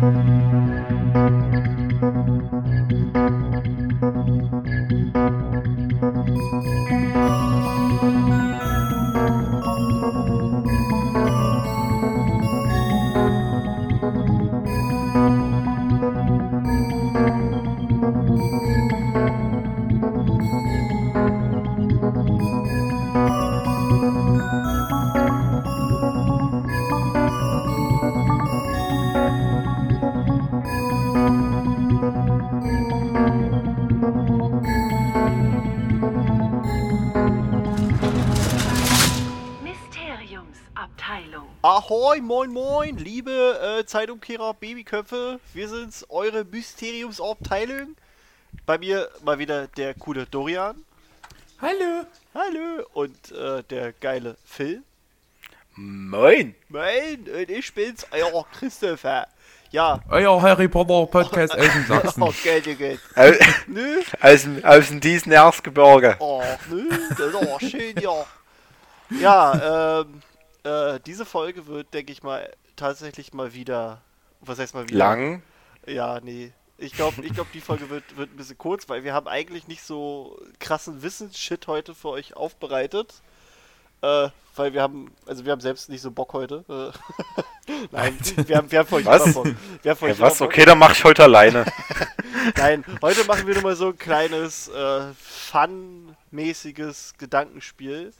Mysteriumsabteilung. Moin, moin, liebe äh, Zeitumkehrer, Babyköpfe. Wir sind's, eure Mysteriumsabteilung. Bei mir mal wieder der coole Dorian. Hallo. Hallo. Und äh, der geile Phil. Moin! Mein, und ich bin's, euer Christopher. Ja. Euer Harry Potter Podcast aus dem Sachsen. Oh, Gott, oh Gott. Au- Nö. Aus dem, aus dem diesen Erzgebirge. Oh, nö, das ist auch schön, ja. Ja, ähm, äh, diese Folge wird, denke ich mal, tatsächlich mal wieder. Was heißt mal wieder? Lang. Ja, nee. Ich glaube, ich glaub, die Folge wird, wird ein bisschen kurz, weil wir haben eigentlich nicht so krassen Wissensshit heute für euch aufbereitet. Äh, weil wir haben, also wir haben selbst nicht so Bock heute. Äh, Nein, wir haben, wir haben für euch Was? Bock. Wir haben für euch Ja, was? Okay, dann mach ich heute alleine. Nein, heute machen wir nur mal so ein kleines äh, Fun-mäßiges Gedankenspiel.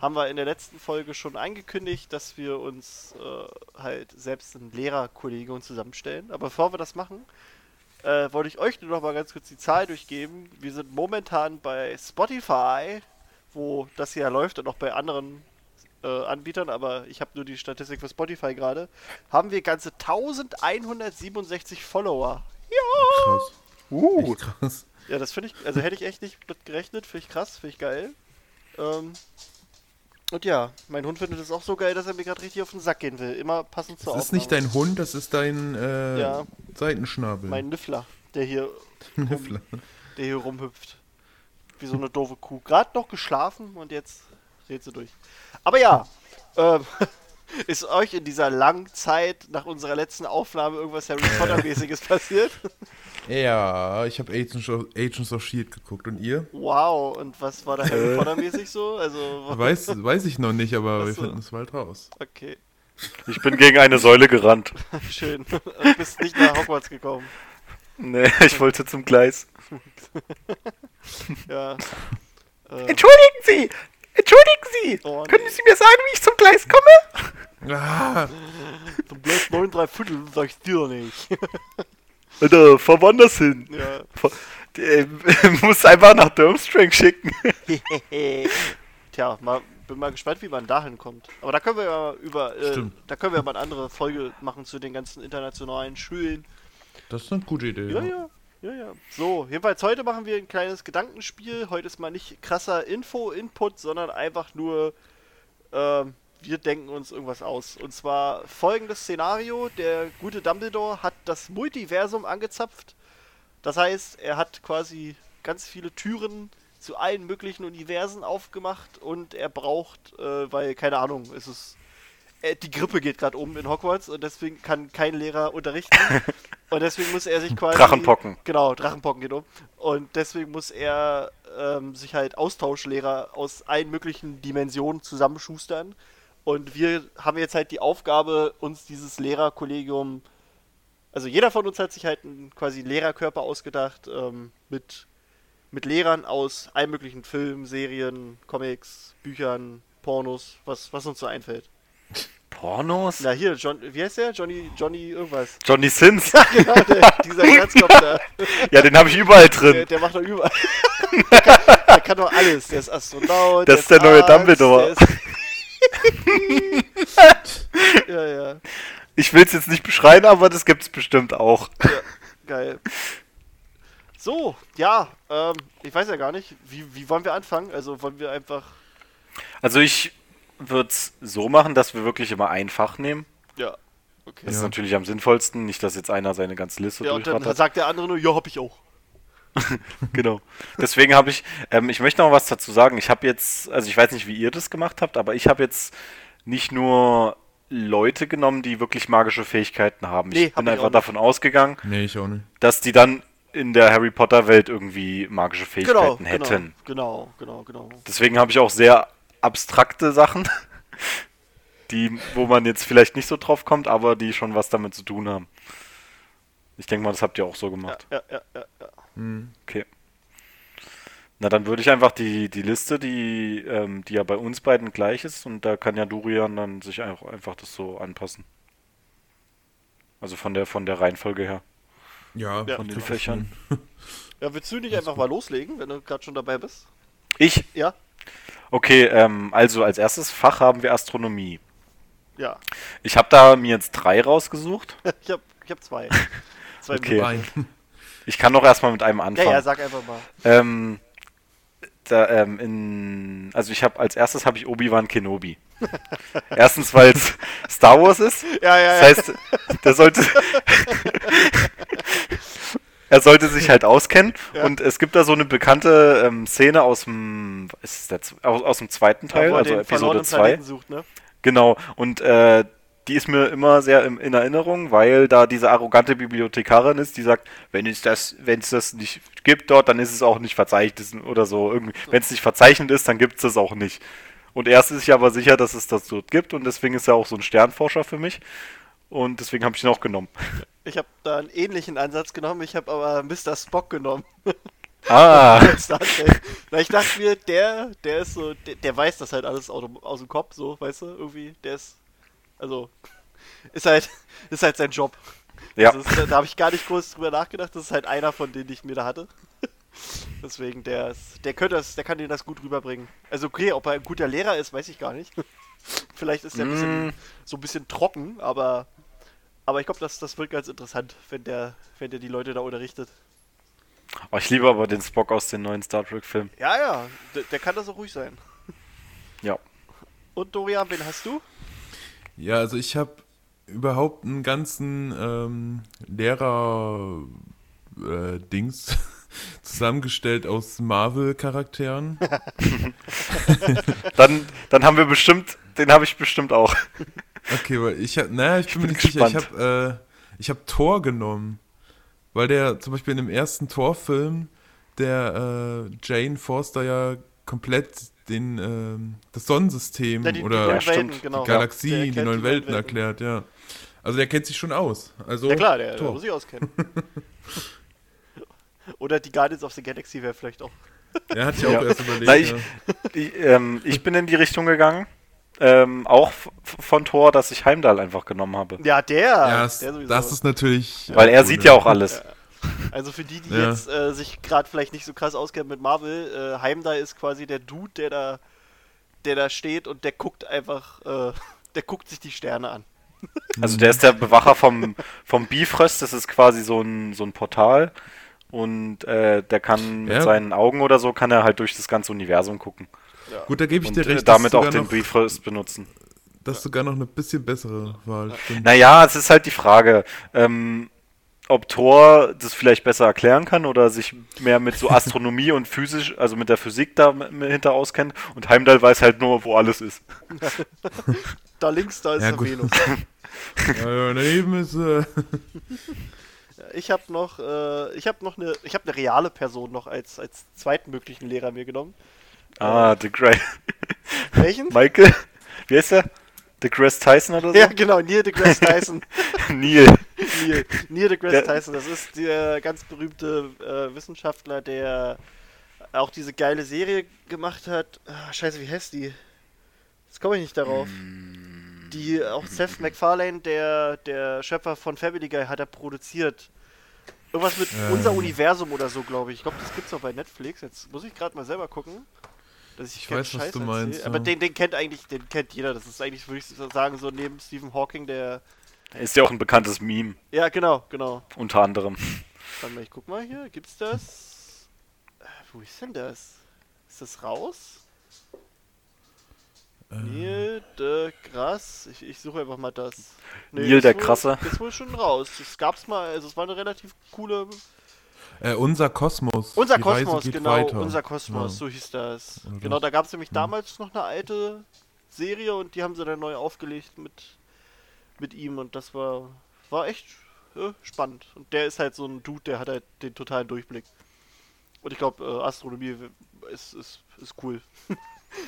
Haben wir in der letzten Folge schon angekündigt, dass wir uns äh, halt selbst ein Lehrerkollegium zusammenstellen. Aber bevor wir das machen, äh, wollte ich euch nur noch mal ganz kurz die Zahl durchgeben. Wir sind momentan bei Spotify, wo das hier läuft und auch bei anderen äh, Anbietern, aber ich habe nur die Statistik für Spotify gerade. Haben wir ganze 1167 Follower. Ja! Krass. Uh, Echt krass. Ja, das finde ich, also hätte ich echt nicht mit gerechnet, finde ich krass, finde ich geil. Ähm, und ja, mein Hund findet es auch so geil, dass er mir gerade richtig auf den Sack gehen will. Immer passend zur Das ist nicht dein Hund, das ist dein äh, Ja. Seitenschnabel. Mein Nüffler, der hier, Niffler. der hier rumhüpft. Wie so eine doofe Kuh. Gerade noch geschlafen und jetzt dreht sie durch. Aber ja, ähm, ist euch in dieser langen Zeit nach unserer letzten Aufnahme irgendwas Harry Potter-mäßiges passiert? Ja, ich habe Agents, of- Agents of Shield geguckt und ihr? Wow, und was war da Harry Potter-mäßig so? Also, Weiß, weiß ich noch nicht, aber wir finden es bald raus. okay. ich bin gegen eine Säule gerannt. Schön. Du bist nicht nach Hogwarts gekommen. Nee, ich wollte zum Gleis. Ja. Äh, Entschuldigen Sie! Entschuldigen Sie! Oh, nee. Können Sie mir sagen, wie ich zum Gleis komme? Ah, du bleibst 9 3 Viertel, sag ich dir nicht. Alter, fahr woanders hin. ja. Fahr- äh, muss einfach nach Durmstrang schicken. Tja, mal, bin mal gespannt, wie man dahin kommt. Aber da können wir ja über, äh, Stimmt. da können wir mal eine andere Folge machen zu den ganzen internationalen Schulen. das ist eine gute Idee. Ja, ja, ja, ja. So, jedenfalls heute machen wir ein kleines Gedankenspiel. Heute ist mal nicht krasser Info-Input, sondern einfach nur, ähm, wir denken uns irgendwas aus. Und zwar folgendes Szenario: Der gute Dumbledore hat das Multiversum angezapft. Das heißt, er hat quasi ganz viele Türen zu allen möglichen Universen aufgemacht und er braucht, äh, weil, keine Ahnung, es ist. Äh, die Grippe geht gerade um in Hogwarts und deswegen kann kein Lehrer unterrichten. und deswegen muss er sich quasi. Drachenpocken. Genau, Drachenpocken geht um. Und deswegen muss er ähm, sich halt Austauschlehrer aus allen möglichen Dimensionen zusammenschustern. Und wir haben jetzt halt die Aufgabe, uns dieses Lehrerkollegium, also jeder von uns hat sich halt einen quasi Lehrerkörper ausgedacht, ähm, mit, mit Lehrern aus allen möglichen Filmen, Serien, Comics, Büchern, Pornos, was, was uns so einfällt. Pornos? Na hier, John, wie heißt der? Johnny, Johnny irgendwas. Johnny Sins? genau, der, dieser Herzkopf da. Ja, den habe ich überall Der, drin. der macht doch überall. der, kann, der kann doch alles. Der ist Astronaut. Das ist der neue Arzt, Dumbledore. der ist- ja, ja, Ich will es jetzt nicht beschreien, aber das gibt's bestimmt auch. ja. Geil. So, ja, ähm, ich weiß ja gar nicht, wie, wie wollen wir anfangen? Also wollen wir einfach. Also ich würde es so machen, dass wir wirklich immer ein Fach nehmen. Ja, okay. Das ist Ja. natürlich am sinnvollsten, nicht, dass jetzt einer seine ganze Liste Ja, und dann sagt der andere nur, ja, hab ich auch. Genau. Deswegen habe ich, ähm, ich möchte noch was dazu sagen. Ich habe jetzt, also ich weiß nicht, wie ihr das gemacht habt, aber ich habe jetzt nicht nur Leute genommen, die wirklich magische Fähigkeiten haben. Nee, ich hab bin ich einfach auch nicht. davon ausgegangen, Nee, ich auch nicht. dass die dann in der Harry Potter Welt irgendwie magische Genau, Fähigkeiten hätten. genau, genau, genau, genau. Deswegen habe ich auch sehr abstrakte Sachen, die, wo man jetzt vielleicht nicht so drauf kommt, aber die schon was damit zu tun haben. Ich denke mal, das habt ihr auch so Ja, gemacht. ja, ja, ja, ja. Hm. Okay. Na, dann würde ich einfach die, die Liste, die, ähm, die ja bei uns beiden gleich ist, und da kann ja Durian dann sich einfach, einfach das so anpassen. Also von der, von der Reihenfolge her. Ja, Ja. Von den krieg ich Fächern. Ja, willst du nicht einfach mal loslegen, wenn du gerade schon dabei bist? Ich? Ja? Okay, ähm, also als erstes Fach haben wir Astronomie. Ja. Ich habe da mir jetzt drei rausgesucht. Ich hab, ich hab zwei. zwei Okay. Ich kann doch erstmal mit einem Ja, anfangen. ja, sag einfach mal. Ähm, da, ähm, in, also ich habe als erstes habe ich Obi-Wan Kenobi. Erstens, weil es Star Wars ist. Ja, ja, Das heißt, der sollte er sollte sich halt auskennen Ja. und es gibt da so eine bekannte ähm, Szene aus dem ist der, aus, aus dem zweiten Teil, er also Episode verlorenen 2. Planeten sucht, ne? Genau, und äh, die ist mir immer sehr im, in Erinnerung, weil da diese arrogante Bibliothekarin ist, die sagt, wenn es das, wenn es das nicht gibt dort, dann ist es auch nicht verzeichnet oder so. Irgendwie, wenn es nicht verzeichnet ist, dann gibt es das auch nicht. Und er ist sich aber sicher, dass es das dort gibt und deswegen ist er auch so ein Sternforscher für mich. Und deswegen habe ich ihn auch genommen. Ich habe da einen ähnlichen Ansatz genommen, ich habe aber Mr. Spock genommen. Ah. Na, ich dachte mir, der, der ist so, der, der weiß das halt alles aus, dem- aus dem Kopf, so, weißt du, irgendwie, der ist, also, ist halt, ist halt sein Job. ja. Ist, da habe ich gar nicht groß drüber nachgedacht, das ist halt einer von denen, die ich mir da hatte. Deswegen, der ist, der könnte das, der kann dir das gut rüberbringen. Also okay, ob er ein guter Lehrer ist, weiß ich gar nicht. Vielleicht ist er ein bisschen, Mm. so ein bisschen trocken, aber, aber ich glaube, das, das wird ganz interessant, wenn der, wenn der die Leute da unterrichtet. Oh, ich liebe aber den Spock aus den neuen Star Trek-Filmen. Ja, ja, der, der kann das auch ruhig sein. Ja. Und Dorian, wen hast du? Ja, also ich habe überhaupt einen ganzen ähm, Lehrer-Dings zusammengestellt aus Marvel-Charakteren. Dann, dann haben wir bestimmt, den habe ich bestimmt auch. Okay, weil ich habe, naja, ich bin mir bin nicht sicher, ich gespannt. habe äh, ich hab Thor genommen. Weil der zum Beispiel in dem ersten Thor-Film, der äh, Jane Forster ja komplett den, ähm, das Sonnensystem Ja, die, oder die neuen stimmt. Welten, genau. die Galaxie, Der die neuen Welten erklärt, ja. Also der kennt sich schon aus. Also, Ja klar, der, der Thor. muss sich auskennen. Oder die Guardians of the Galaxy wäre vielleicht auch. Der hat sich auch Ja. erst überlegt. Na, ich- ja. Ich, ähm, ich bin in die Richtung gegangen. Ähm, auch von Thor, dass ich Heimdall einfach genommen habe. Ja, der! Ja, das, der sowieso. das ist natürlich. Weil er cool, sieht ja auch alles. also für die, die Ja. jetzt äh, sich gerade vielleicht nicht so krass auskennen mit Marvel, äh, Heimdall ist quasi der Dude, der da, der da steht und der guckt einfach, äh, der guckt sich die Sterne an. Also der ist der Bewacher vom, vom Bifrost, das ist quasi so ein, so ein Portal. Und äh, der kann mit Ja. seinen Augen oder so, kann er halt durch das ganze Universum gucken. Gut, da gebe ich Und dir äh, recht. damit das auch ist den sogar noch, Bifrost benutzen. Das ist sogar noch eine bisschen bessere Wahl. Stimmt. Naja, es ist halt die Frage, ähm, ob Thor das vielleicht besser erklären kann oder sich mehr mit so Astronomie und physisch, also mit der Physik da m- m- hinter auskennt. Und Heimdall weiß halt nur, wo alles ist. Da links, da ist Ja, der gut. Venus. Ja, ja, daneben ist. Äh, Ich habe noch, äh, ich habe noch eine, ich habe eine reale Person noch als als zweiten möglichen Lehrer mir genommen. Ah, The Grey. Welchen? Michael? Wie heißt der? The Grace Tyson oder so? Ja, genau, Neil deGrasse Tyson. Neil. Neil, Neil deGrasse Der- Tyson, das ist der ganz berühmte äh, Wissenschaftler, der auch diese geile Serie gemacht hat. Ah, scheiße, wie heißt die? Jetzt komme ich nicht darauf. Die auch Seth MacFarlane, der, der Schöpfer von Family Guy, hat er produziert. Irgendwas mit Ähm. unser Universum oder so, glaube ich. Ich glaube, das gibt's auch bei Netflix. Jetzt muss ich gerade mal selber gucken. Dass ich Ich keinen weiß, was Scheiß du erzähl. meinst, Aber ja. den, den kennt eigentlich, den kennt jeder. Das ist eigentlich, würde ich sagen, so neben Stephen Hawking der. Ist ja auch ein bekanntes Meme, Ja, genau, genau. unter anderem. Warte mal, ich guck mal hier. Gibt's das? Äh, wo ist denn das? Ist das raus? Äh, Neil de Grasse. Ich, ich suche einfach mal das. Neil ist der wohl- Krasse. Ist wohl schon raus. Das gab's mal, also es war eine relativ coole. äh, unser Kosmos. Unser Die Reise Kosmos, geht genau. weiter. Unser Kosmos, Ja. so hieß das. Oder Genau, das. da gab's nämlich Hm. damals noch eine alte Serie und die haben sie dann neu aufgelegt mit mit ihm und das war, war echt äh, spannend. Und der ist halt so ein Dude, der hat halt den totalen Durchblick. Und ich glaube, äh, Astronomie ist, ist, ist cool.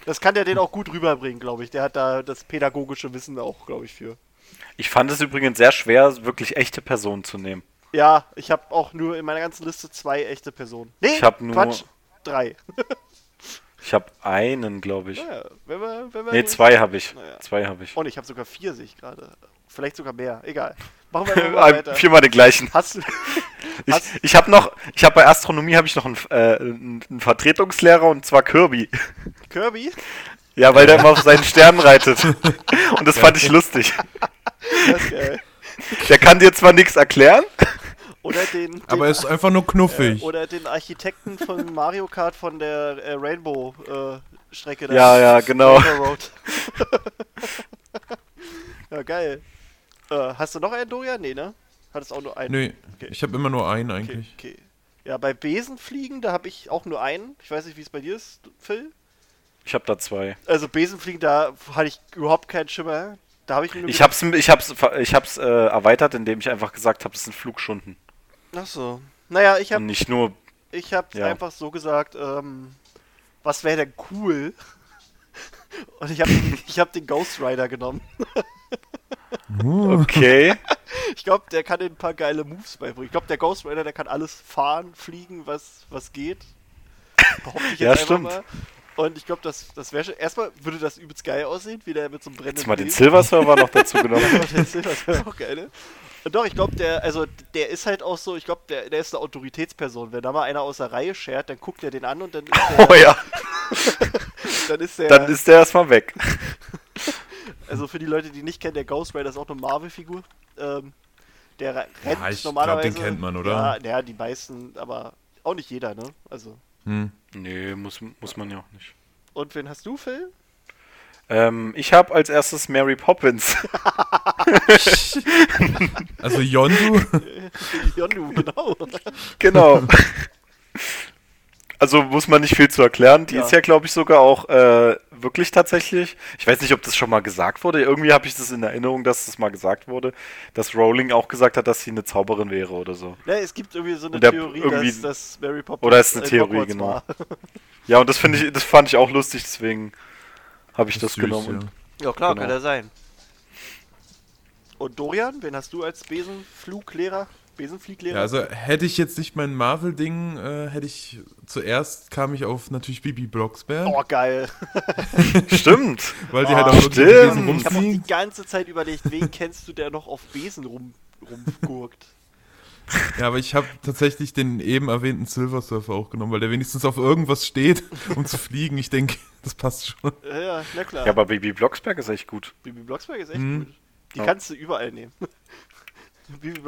das kann der den auch gut rüberbringen, glaube ich. Der hat da das pädagogische Wissen auch, glaube ich, für. Ich fand es übrigens sehr schwer, wirklich echte Personen zu nehmen. Ja, ich habe auch nur in meiner ganzen Liste zwei echte Personen. Nee, Ich hab nur- Quatsch, drei. Ich habe einen, glaube ich. Naja, wenn wir, wenn wir Nee, zwei habe ich. Naja. Zwei habe ich. Und ich habe sogar vier, sehe ich gerade. Vielleicht sogar mehr. Egal. Machen wir mal weiter. Viermal den gleichen. Hast du. Ich, Hast- ich habe noch, ich habe bei Astronomie habe ich noch einen, äh, einen Vertretungslehrer und zwar Kirby. Kirby? Ja, weil der immer auf seinen Sternen reitet. Und das fand ich lustig. Geil. Der kann dir zwar nichts erklären. Oder den. den Aber er ist einfach nur knuffig. Oder den Architekten von Mario Kart von der äh, Rainbow-Strecke. Ja, ja, genau. Rainbow Road. ja, geil. Äh, hast du noch einen, Dorian? Nee, ne? Hattest auch nur einen. Nö, Okay. ich habe immer nur einen Okay, eigentlich. okay. Ja, bei Besenfliegen, da habe ich auch nur einen. Ich weiß nicht, wie es bei dir ist, Phil. Ich habe da zwei. Also Besenfliegen, da hatte ich überhaupt keinen Schimmer. Da habe ich mir nur Ich hab's, ich hab's, ich hab's äh, erweitert, indem ich einfach gesagt habe, das sind Flugstunden. Ach so. Naja, ich habe nicht nur. ich hab's Ja. einfach so gesagt, ähm, was wäre denn cool? Und ich habe ich hab den Ghost Rider genommen. Okay. Ich glaube, der kann ein paar geile Moves beibringen. Ich glaube, der Ghost Rider, der kann alles fahren, fliegen, was, was geht. Behaupte ich jetzt Ja, stimmt. mal. Und ich glaube, das, das wäre schon. Erstmal würde das übelst geil aussehen, wie der mit so einem brennenden Jetzt mal den Silver Server noch dazu genommen. Ja, der Silver ist ja auch geil, ne? Und doch, ich glaube, der, also der ist halt auch so, ich glaube, der, der ist eine Autoritätsperson. Wenn da mal einer aus der Reihe schert, dann guckt er den an und dann ist der, Oh ja. dann ist der Dann ist der erstmal weg. Also für die Leute, die nicht kennen, der Ghost Rider ist auch eine Marvel-Figur. Ähm, der re- rennt Ja, ich glaub, normalerweise. den kennt man, oder? Ja, ja, die meisten, aber auch nicht jeder, ne? Also. hm. Nee, muss, muss man ja auch nicht. Und wen hast du, Phil? Ähm, ich habe als erstes Mary Poppins. Also Yondu, Yondu, genau. genau. Also muss man nicht viel zu erklären. Die Ja. ist ja, glaube ich, sogar auch äh, wirklich tatsächlich. Ich weiß nicht, ob das schon mal gesagt wurde. Irgendwie habe ich das in Erinnerung, dass das mal gesagt wurde, dass Rowling auch gesagt hat, dass sie eine Zauberin wäre oder so. Ja, es gibt irgendwie so eine der Theorie, dass, dass Mary Poppins Oder ist eine in Theorie, Hogwarts genau. war. Ja, und das finde ich, das fand ich auch lustig, deswegen habe ich das, süß, genommen. ja. Ja, klar, Genau. kann er sein. Und Dorian, wen hast du als Besenfluglehrer? Besenflieglehrer? Ja, also hätte ich jetzt nicht mein Marvel-Ding, äh, hätte ich zuerst kam ich auf natürlich Bibi Blocksberg, oh, geil. Stimmt. weil die oh, halt auch wirklich stimmt. Besen Ich habe auch die rumfliegen. ganze Zeit überlegt, wen kennst du, der noch auf Besen rum, rumgurkt? Ja, aber ich habe tatsächlich den eben erwähnten Silver Surfer auch genommen, weil der wenigstens auf irgendwas steht, um zu fliegen. Ich denke, das passt schon. Ja, ja, na klar. Ja, aber Baby Blocksberg ist echt gut. Bibi Blocksberg ist echt Mhm. gut. Die Ja. kannst du überall nehmen.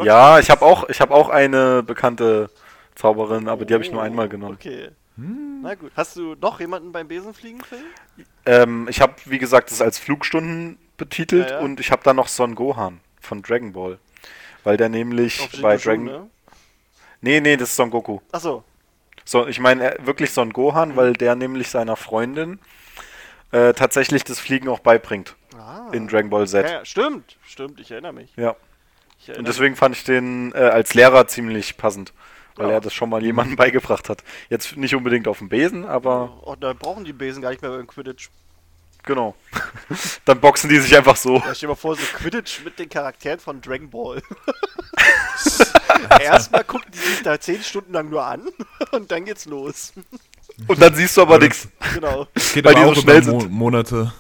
Ja, ich habe auch, ich habe auch eine bekannte Zauberin, aber die habe ich nur Oh, einmal genommen. Okay. Hm. Na gut. Hast du noch jemanden beim Besenfliegen, Phil? Ähm, ich habe, wie gesagt, das als Flugstunden betitelt Ja, ja. und ich habe dann noch Son Gohan von Dragon Ball. Weil der nämlich Auf bei Dragon... ne? Nee, nee, das ist Son Goku. Achso. So, ich meine äh, wirklich Son Gohan, weil der nämlich seiner Freundin äh, tatsächlich das Fliegen auch beibringt Ah. in Dragon Ball Z. Ja, ja, stimmt. Stimmt, ich erinnere mich. Ja. Und deswegen fand ich den äh, als Lehrer ziemlich passend, weil Ja. er das schon mal jemandem beigebracht hat. Jetzt nicht unbedingt auf dem Besen, aber Oh, da brauchen die Besen gar nicht mehr beim Quidditch. genau. Dann boxen die sich einfach so. Ja, stell dir mal vor, so Quidditch mit den Charakteren von Dragon Ball. Erstmal gucken die sich da 10 Stunden lang nur an und dann geht's los. Und dann siehst du aber nichts. Genau. Das geht Weil aber die auch so schnell Mo sind. Monate.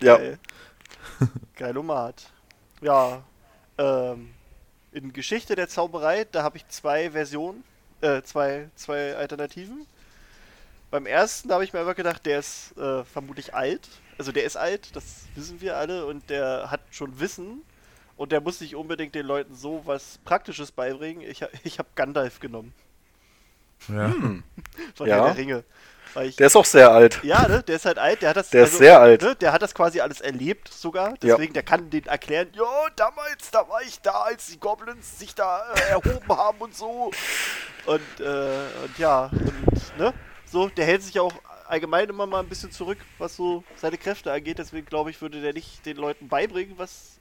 Ja. Geil. Geilomat. Ja. Ähm, in Geschichte der Zauberei, da habe ich zwei Versionen, äh, zwei, zwei Alternativen. Beim ersten habe ich mir einfach gedacht, der ist äh, vermutlich alt. Also der ist alt, das wissen wir alle, und der hat schon Wissen. Und der muss nicht unbedingt den Leuten so was Praktisches beibringen. Ich, ich habe Gandalf genommen Ja. von Ja. Herr der Ringe. Ich, Der ist auch sehr alt. ja, ne, der ist halt alt, der hat das. Der ist sehr alt. Ne, der hat das quasi alles erlebt sogar. Ja. Deswegen, der kann den erklären, ja, damals, da war ich da, als die Goblins sich da äh, erhoben haben und so. Und, äh, und ja, und, ne? So, der hält sich auch allgemein immer mal ein bisschen zurück, was so seine Kräfte angeht. Deswegen glaube ich, würde der nicht den Leuten beibringen, was,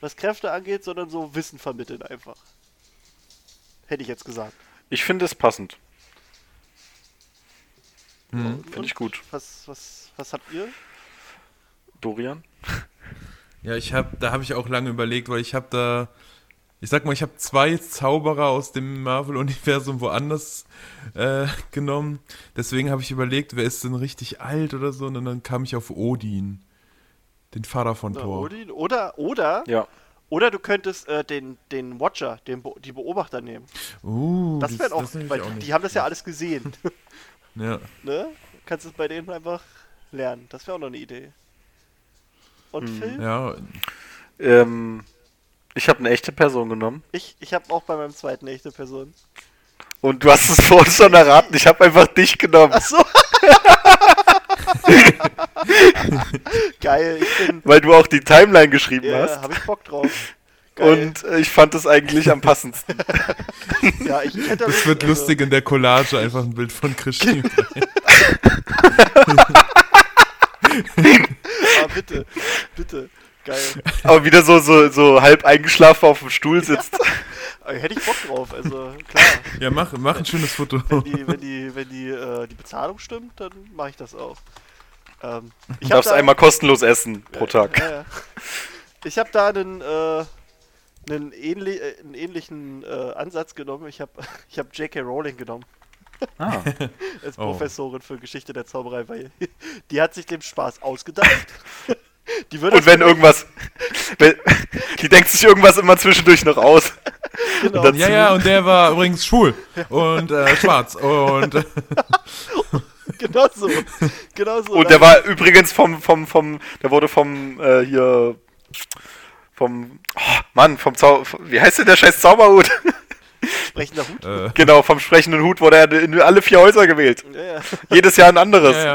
was Kräfte angeht, sondern so Wissen vermitteln einfach. Hätte ich jetzt gesagt. Ich finde es passend. Hm. Finde ich gut. Was, was, was habt ihr? Dorian? Ja, ich habe, da habe ich auch lange überlegt, weil ich habe da, ich sag mal, ich habe zwei Zauberer aus dem Marvel-Universum woanders äh, genommen. Deswegen habe ich überlegt, wer ist denn richtig alt oder so, und dann kam ich auf Odin, den Vater von Na, Thor. Odin? Oder, oder, Ja. oder du könntest äh, den, den Watcher, den Be die Beobachter nehmen. Uh, Das wäre auch, natürlich weil auch die nicht- haben das ja alles gesehen. Ja. ne? Kannst es bei denen einfach lernen. Das wäre auch noch eine Idee. Und Phil? Ja, Ähm, ich habe eine echte Person genommen. Ich, ich habe auch bei meinem zweiten echte Person. Und du hast es vorhin schon erraten. Ich habe einfach dich genommen. Achso. Geil, ich bin. Weil du auch die Timeline geschrieben Ja, hast. habe ich Bock drauf. Geil. Und äh, ich fand es eigentlich am passendsten. ja, ich hätte es wird lustig in der Collage einfach ein Bild von Christine. Ah, bitte, bitte. Geil. Aber wieder so, so, so halb eingeschlafen auf dem Stuhl sitzt. Aber Hätte ich Bock drauf, also klar. ja, mach, mach ein schönes Foto. Wenn die, wenn die, wenn die, äh, die Bezahlung stimmt, dann mache ich das auch. Ähm, ich Du hab darfst da- einmal kostenlos essen pro Tag. Ja, ja. Ich habe da einen, äh, einen, ähnli äh, einen ähnlichen äh, Ansatz genommen. Ich habe ich hab J.K. Rowling genommen Ah. als Oh. Professorin für Geschichte der Zauberei, weil die hat sich dem Spaß ausgedacht. Die würde Und wenn irgendwas. Wenn, die denkt sich irgendwas immer zwischendurch noch aus. genau, dann- Ja, ja, und der war übrigens schwul und äh, schwarz und genau so. Genau so. Und der war übrigens vom, vom, vom, der wurde vom, äh, hier, vom, oh, Mann, vom Zau, wie heißt denn der scheiß Zauberhut? sprechender Hut. äh, genau, vom sprechenden Hut wurde er in alle vier Häuser gewählt. Ja, ja. Jedes Jahr ein anderes. ja, ja.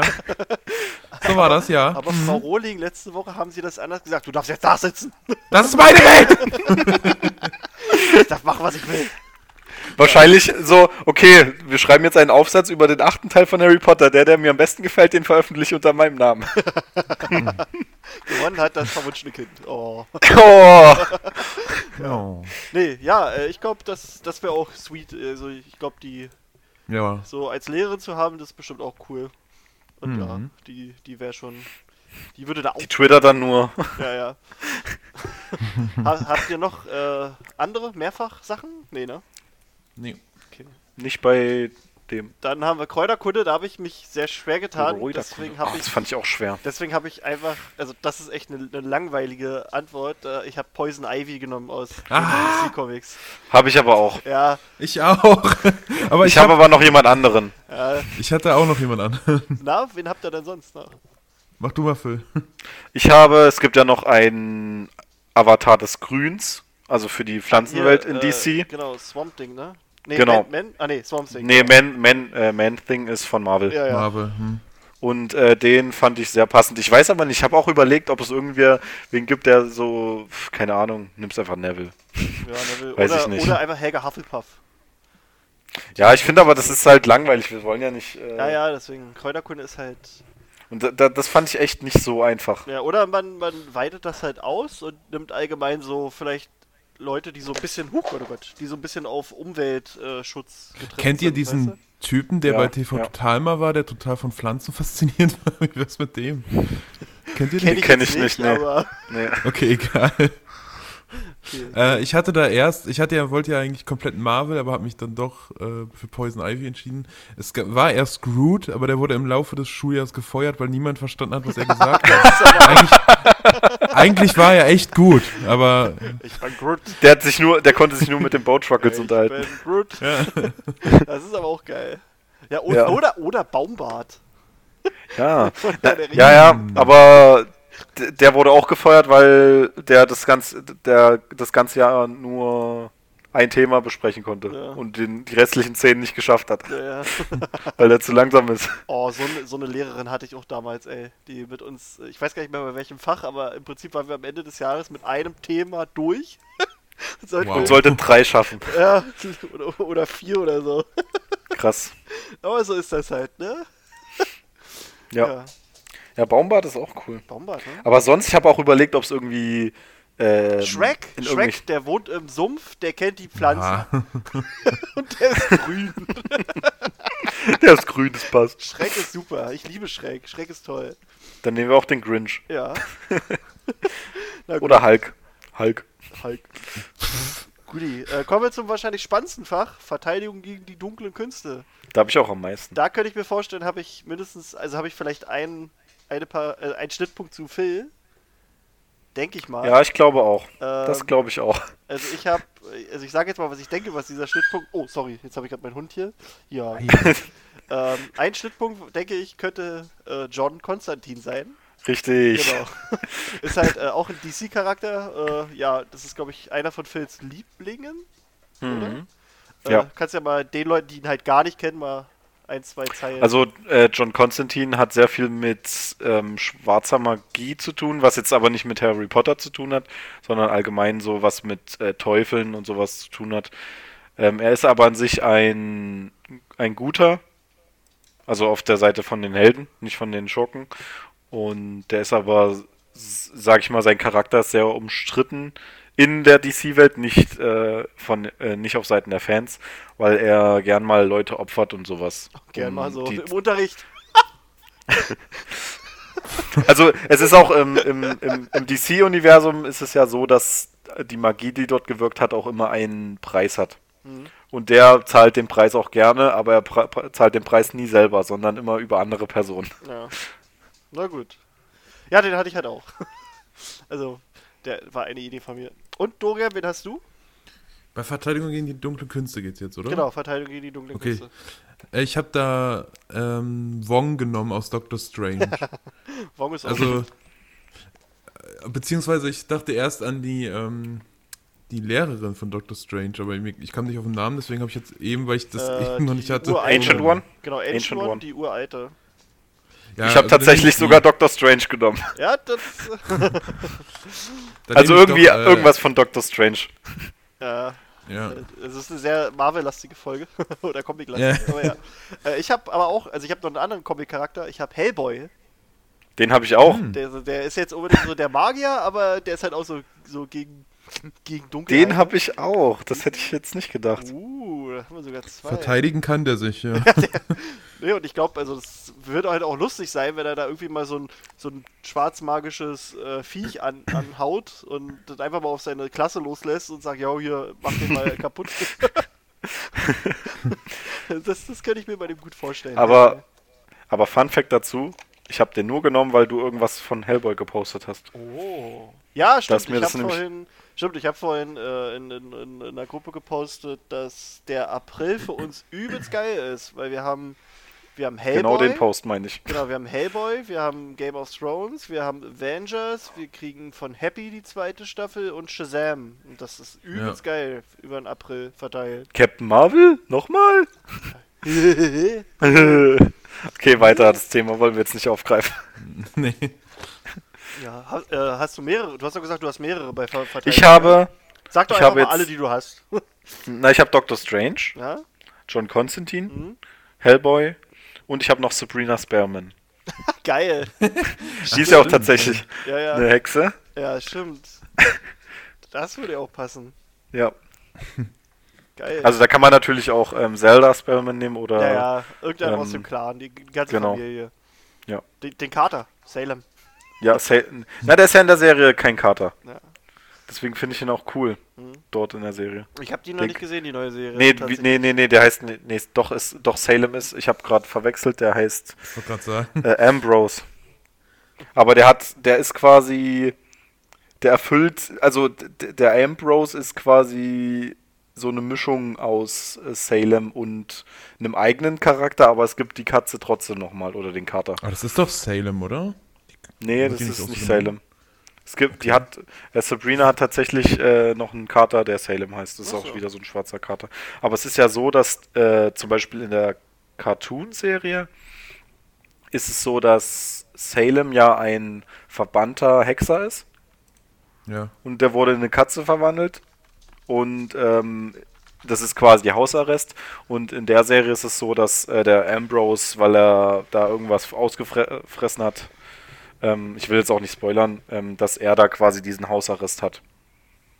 So war das, ja. Aber Frau Rohling, letzte Woche haben sie das anders gesagt. Du darfst jetzt da sitzen. Das ist meine Welt! Ich darf machen, was ich will. Wahrscheinlich so, okay, wir schreiben jetzt einen Aufsatz über den achten Teil von Harry Potter. Der, der mir am besten gefällt, den veröffentliche ich unter meinem Namen. Gewonnen hat das verwunschene Kind. Oh. oh. Oh. Nee, ja, äh, ich glaube, das, das wäre auch sweet. Also ich glaube, die Ja. so als Lehrerin zu haben, das ist bestimmt auch cool. Und ja, Mhm. die, die wäre schon. Die würde da auch. Die Twitter dann nur. Ja, ja. ha, habt ihr noch äh, andere mehrfach Sachen? Nee, ne? Nee. Okay. Nicht bei dem. Dann haben wir Kräuterkunde, da habe ich mich sehr schwer getan. Deswegen Oh, ich das fand ich auch schwer. Deswegen habe ich einfach, also das ist echt eine, eine langweilige Antwort. Äh, Ich habe Poison Ivy genommen aus den Ah. DC Comics. Habe ich aber auch. Ja, Ich auch. Aber Ich, ich, habe hab, aber noch jemand anderen. ja. ich hatte auch noch jemand anderen. Na, wen habt ihr denn sonst noch? Mach du mal, Phil. Ich habe, es gibt ja noch einen Avatar des Grüns, also für die Pflanzenwelt in Hier, DC. Äh, genau, Swamp Thing, ne? Nee, Genau. Man, Man, ah, nee, Swamp Thing. Nee. Man, Man, äh, Man Thing ist von Marvel. Ja, ja. Marvel. Hm. Und äh, den fand ich sehr passend. Ich weiß aber nicht, ich habe auch überlegt, ob es irgendwer wen gibt, der so, keine Ahnung, nimm's einfach Neville. ja Neville. Weiß oder, ich nicht. oder einfach Helga Hufflepuff. Ja, ich finde aber, das ist halt langweilig. Wir wollen ja nicht. Äh, Ja, ja, deswegen, Kräuterkunde ist halt. Und da, da, das fand ich echt nicht so einfach. Ja, oder man, man weitet das halt aus und nimmt allgemein so vielleicht Leute, die so ein bisschen, huch, oh Gott, die so ein bisschen auf Umweltschutz äh, getrimmt Kennt ihr sind, diesen weißt Typen, der Ja, bei TV ja. Total mal war, der total von Pflanzen fasziniert war? Wie wär's mit dem? Kennt ihr du? Kenn den? ich, kenn ich nicht, nee. aber Nee. Okay, egal. Okay. Äh, ich hatte da erst, ich hatte ja, wollte ja eigentlich komplett Marvel, aber habe mich dann doch äh, für Poison Ivy entschieden. Es war erst Groot, aber der wurde im Laufe des Schuljahres gefeuert, weil niemand verstanden hat, was er gesagt hat. eigentlich, eigentlich war er echt gut, aber ich bin Groot. Der hat sich nur, der konnte sich nur mit den Boat Rockets ich unterhalten. bin Groot. Das ist aber auch geil. Ja, o- Ja. Oder, oder Baumbart. Ja. Ja, ja, aber der wurde auch gefeuert, weil der das ganze, der das ganze Jahr nur ein Thema besprechen konnte Ja. und den, die restlichen zehn nicht geschafft hat, Ja, ja. weil er zu langsam ist. Oh, so eine, so eine Lehrerin hatte ich auch damals, ey. Die mit uns, ich weiß gar nicht mehr bei welchem Fach, aber im Prinzip waren wir am Ende des Jahres mit einem Thema durch. Sollten Wow. Und sollte drei schaffen. Ja, oder, oder vier oder so. Krass. Aber so ist das halt, ne? Ja. Ja, Baumbart ist auch cool. Baumbart, ne? Aber sonst, ich habe auch überlegt, ob es irgendwie ähm, Shrek, Shrek, der wohnt im Sumpf, der kennt die Pflanzen Ah, und der ist grün. Der ist grün, das passt. Schreck ist super. Ich liebe Schreck. Schreck ist toll. Dann nehmen wir auch den Grinch. Ja. Na gut, Oder Hulk. Hulk. Hulk. Guti. Äh, kommen wir zum wahrscheinlich spannendsten Fach. Verteidigung gegen die dunklen Künste. Da habe ich auch am meisten. Da könnte ich mir vorstellen, habe ich mindestens, also habe ich vielleicht ein, eine paar, äh, einen Schnittpunkt zu Phil. Denke ich mal. Ja, ich glaube auch. Das Ähm, glaube ich auch. Also ich habe, also ich sage jetzt mal, was ich denke, was dieser Schnittpunkt. Oh, sorry, jetzt habe ich gerade meinen Hund hier. Ja. ähm, ein Schnittpunkt, denke ich, könnte äh, John Konstantin sein. Richtig. Genau. ist halt äh, auch ein DC-Charakter. Äh, ja, das ist, glaube ich, einer von Phils Lieblingen. Mhm. Äh, Ja. Kannst ja mal den Leuten, die ihn halt gar nicht kennen, mal ein, zwei Zeilen. Also äh, John Constantine hat sehr viel mit ähm, schwarzer Magie zu tun, was jetzt aber nicht mit Harry Potter zu tun hat, sondern allgemein so was mit äh, Teufeln und sowas zu tun hat. Ähm, er ist aber an sich ein, ein guter, also auf der Seite von den Helden, nicht von den Schurken. Und der ist aber, sag ich mal, sein Charakter ist sehr umstritten in der DC-Welt, nicht, äh, von, äh, nicht auf Seiten der Fans, weil er gern mal Leute opfert und sowas. Gern um mal so im Unterricht. Also es ist auch im, im, im, im DC-Universum ist es ja so, dass die Magie, die dort gewirkt hat, auch immer einen Preis hat. Mhm. Und der zahlt den Preis auch gerne, aber er zahlt den Preis nie selber, sondern immer über andere Personen. Ja. Na gut. Ja, den hatte ich halt auch. Also, der war eine Idee von mir. Und Dorian, wen hast du? bei Verteidigung gegen die dunklen Künste geht's jetzt, oder? Genau, Verteidigung gegen die dunklen Okay. Künste. Äh, Ich habe da ähm, Wong genommen aus Doctor Strange. Wong ist auch Also, äh, beziehungsweise ich dachte erst an die, ähm, die Lehrerin von Doctor Strange, aber mir- ich kam nicht auf den Namen, deswegen habe ich jetzt eben, weil ich das Äh, eben noch nicht hatte. uralte- Ancient One? Genau, Ancient, Ancient One, One. die uralte. Ja, ich habe also tatsächlich sogar. Doctor Strange genommen. Ja, das. Also irgendwie doch, äh, irgendwas von Doctor Strange. ja, Ja. es ist eine sehr Marvel-lastige Folge. Oder Comic-lastig. Ja. Aber ja. Äh, ich habe aber auch, also ich habe noch einen anderen Comic-Charakter. Ich habe Hellboy. Den habe ich auch. Hm. Der, der ist jetzt unbedingt so der Magier, aber der ist halt auch so, so gegen, gegen Dunkelheit. Den habe ich auch. Das hätte ich jetzt nicht gedacht. Uh, da haben wir sogar zwei. Verteidigen kann der sich, ja. Nee, und ich glaube, also das wird halt auch lustig sein, wenn er da irgendwie mal so ein, so ein schwarzmagisches äh, Viech an, anhaut und das einfach mal auf seine Klasse loslässt und sagt, ja, hier, mach den mal kaputt. das, das könnte ich mir bei dem gut vorstellen. Aber, aber Fun Fact dazu: Ich habe den nur genommen, weil du irgendwas von Hellboy gepostet hast. Oh. Ja, stimmt. Ich habe vorhin, stimmt, ich habe vorhin äh, in, in, in, in einer Gruppe gepostet, dass der April für uns übelst geil ist, weil wir haben, wir haben Hellboy. Genau den Post meine ich. Genau, wir haben Hellboy, wir haben Game of Thrones, wir haben Avengers, wir kriegen von Happy die zweite Staffel und Shazam. Und das ist übelst geil über den April verteilt. Captain Marvel? Nochmal? okay, weiter. Das Thema wollen wir jetzt nicht aufgreifen. nee. ja, ha, äh, hast du mehrere? Du hast doch gesagt, du hast mehrere bei Ver Verteidigung. Ich habe, Sag doch ich einfach habe mal jetzt- alle, die du hast. na, ich habe Doctor Strange, ja? John Constantine, Mhm. Hellboy und ich habe noch Sabrina Spearman. Geil. Die ist ja auch tatsächlich Ja, ja. eine Hexe. Ja, stimmt. Das würde auch passen. Ja. Geil. Also da kann man natürlich auch ähm, Zelda Spearman nehmen oder ja, ja, irgendeiner aus ähm, dem Clan, die ganze genau. Familie. Ja. Den, den Kater, Salem. ja, Sa na, der ist ja in der Serie kein Kater. Ja. Deswegen finde ich ihn auch cool Mhm. dort in der Serie. Ich habe die noch Den- nicht gesehen, die neue Serie. Nee, nee, nee, nee, der heißt nee, nee, doch ist doch Salem ist. Ich habe gerade verwechselt, der heißt Ich wollte gerade sagen. äh, Ambrose. Aber der hat, der ist quasi, der erfüllt, also der Ambrose ist quasi so eine Mischung aus äh, Salem und einem eigenen Charakter, aber es gibt die Katze trotzdem nochmal oder den Kater. Aber das ist doch Salem, oder? Nee, das ist nicht? Salem. Es gibt, die hat, äh, Sabrina hat tatsächlich äh, noch einen Kater, der Salem heißt. Das ist Ach auch so. wieder so ein schwarzer Kater. Aber es ist ja so, dass äh, zum Beispiel in der Cartoon-Serie ist es so, dass Salem ja ein verbannter Hexer ist Ja. und der wurde in eine Katze verwandelt und ähm, das ist quasi Hausarrest und in der Serie ist es so, dass äh, der Ambrose, weil er da irgendwas ausgefressen hat, ähm, ich will jetzt auch nicht spoilern, ähm, dass er da quasi diesen Hausarrest hat.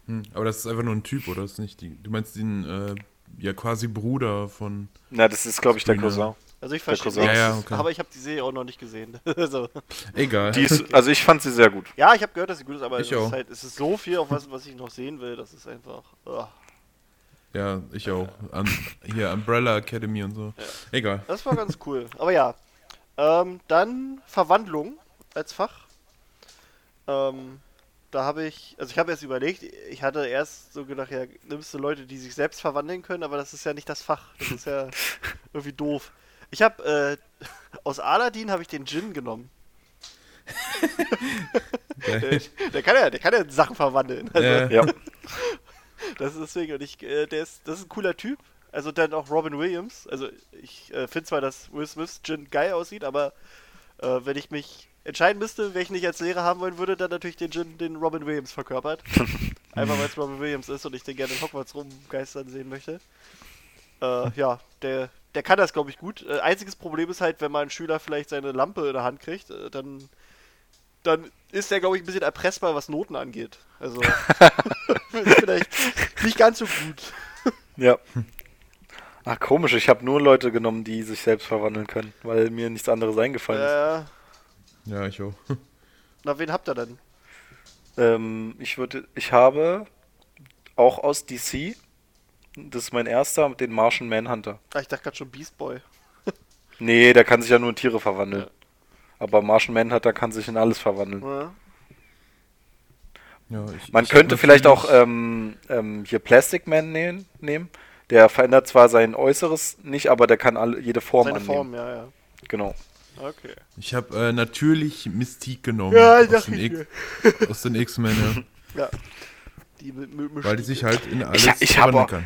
Hm, aber das ist einfach nur ein Typ, oder? Das ist nicht die, du meinst den, äh, ja, quasi Bruder von. Na, das ist, glaube ich, der. Cousin. Also ich verstehe Cousin. nichts, Ja, ja, okay. aber ich habe die Serie auch noch nicht gesehen. also, Egal. Die ist, also ich fand sie sehr gut. ja, ich habe gehört, dass sie gut ist, aber Ich es, auch. ist halt, es ist so viel, auf was, was ich noch sehen will, das ist einfach. ugh. ja, ich auch. An, hier, Umbrella Academy und so. Egal. Das war ganz cool. Aber ja. Ähm, dann Verwandlung als Fach. Ähm, da habe ich, also ich habe erst überlegt, ich hatte erst so gedacht, ja, nimmst du Leute, die sich selbst verwandeln können, aber das ist ja nicht das Fach. Das ist ja irgendwie doof. Ich habe, äh, aus Aladdin habe ich den Djinn genommen. Der, der kann ja, der kann ja Sachen verwandeln. Also, Ja. Ja. das ist deswegen, und ich, äh, der ist, das ist ein cooler Typ. Also dann auch Robin Williams. Also ich äh, finde zwar, dass Will Smiths Jin geil aussieht, aber äh, wenn ich mich entscheiden müsste, welchen ich als Lehrer haben wollen würde, dann natürlich den Jin, den Robin Williams verkörpert. Einfach weil es Robin Williams ist und ich den gerne in Hogwarts rumgeistern sehen möchte. Äh, ja, der, der kann das, glaube ich, gut. Äh, einziges Problem ist halt, wenn mal ein Schüler vielleicht seine Lampe in der Hand kriegt, äh, dann, dann ist der, glaube ich, ein bisschen erpressbar, was Noten angeht. Also, vielleicht nicht ganz so gut. Ja. Ach, komisch, ich habe nur Leute genommen, die sich selbst verwandeln können, weil mir nichts anderes eingefallen ist. Äh, Ja, ich auch. na, wen habt ihr denn? Ähm, ich würde, ich habe auch aus DC, das ist mein erster, den Martian Manhunter. Ah, ich dachte gerade schon Beast Boy. Nee, der kann sich ja nur in Tiere verwandeln. Aber Martian Manhunter kann sich in alles verwandeln. Ja. Ja, ich, Man ich könnte vielleicht auch ähm, ähm, hier Plastic Man nehmen, nehmen. Der verändert zwar sein Äußeres nicht, aber der kann alle, jede Form Seine annehmen. Form, ja, ja. Genau. Okay. Ich habe äh, natürlich Mystique genommen. Ja, ich aus, den ich X, aus den X-Men, ja. Ja. Die Weil die sich halt in alles ich hab verwandeln auch- kann.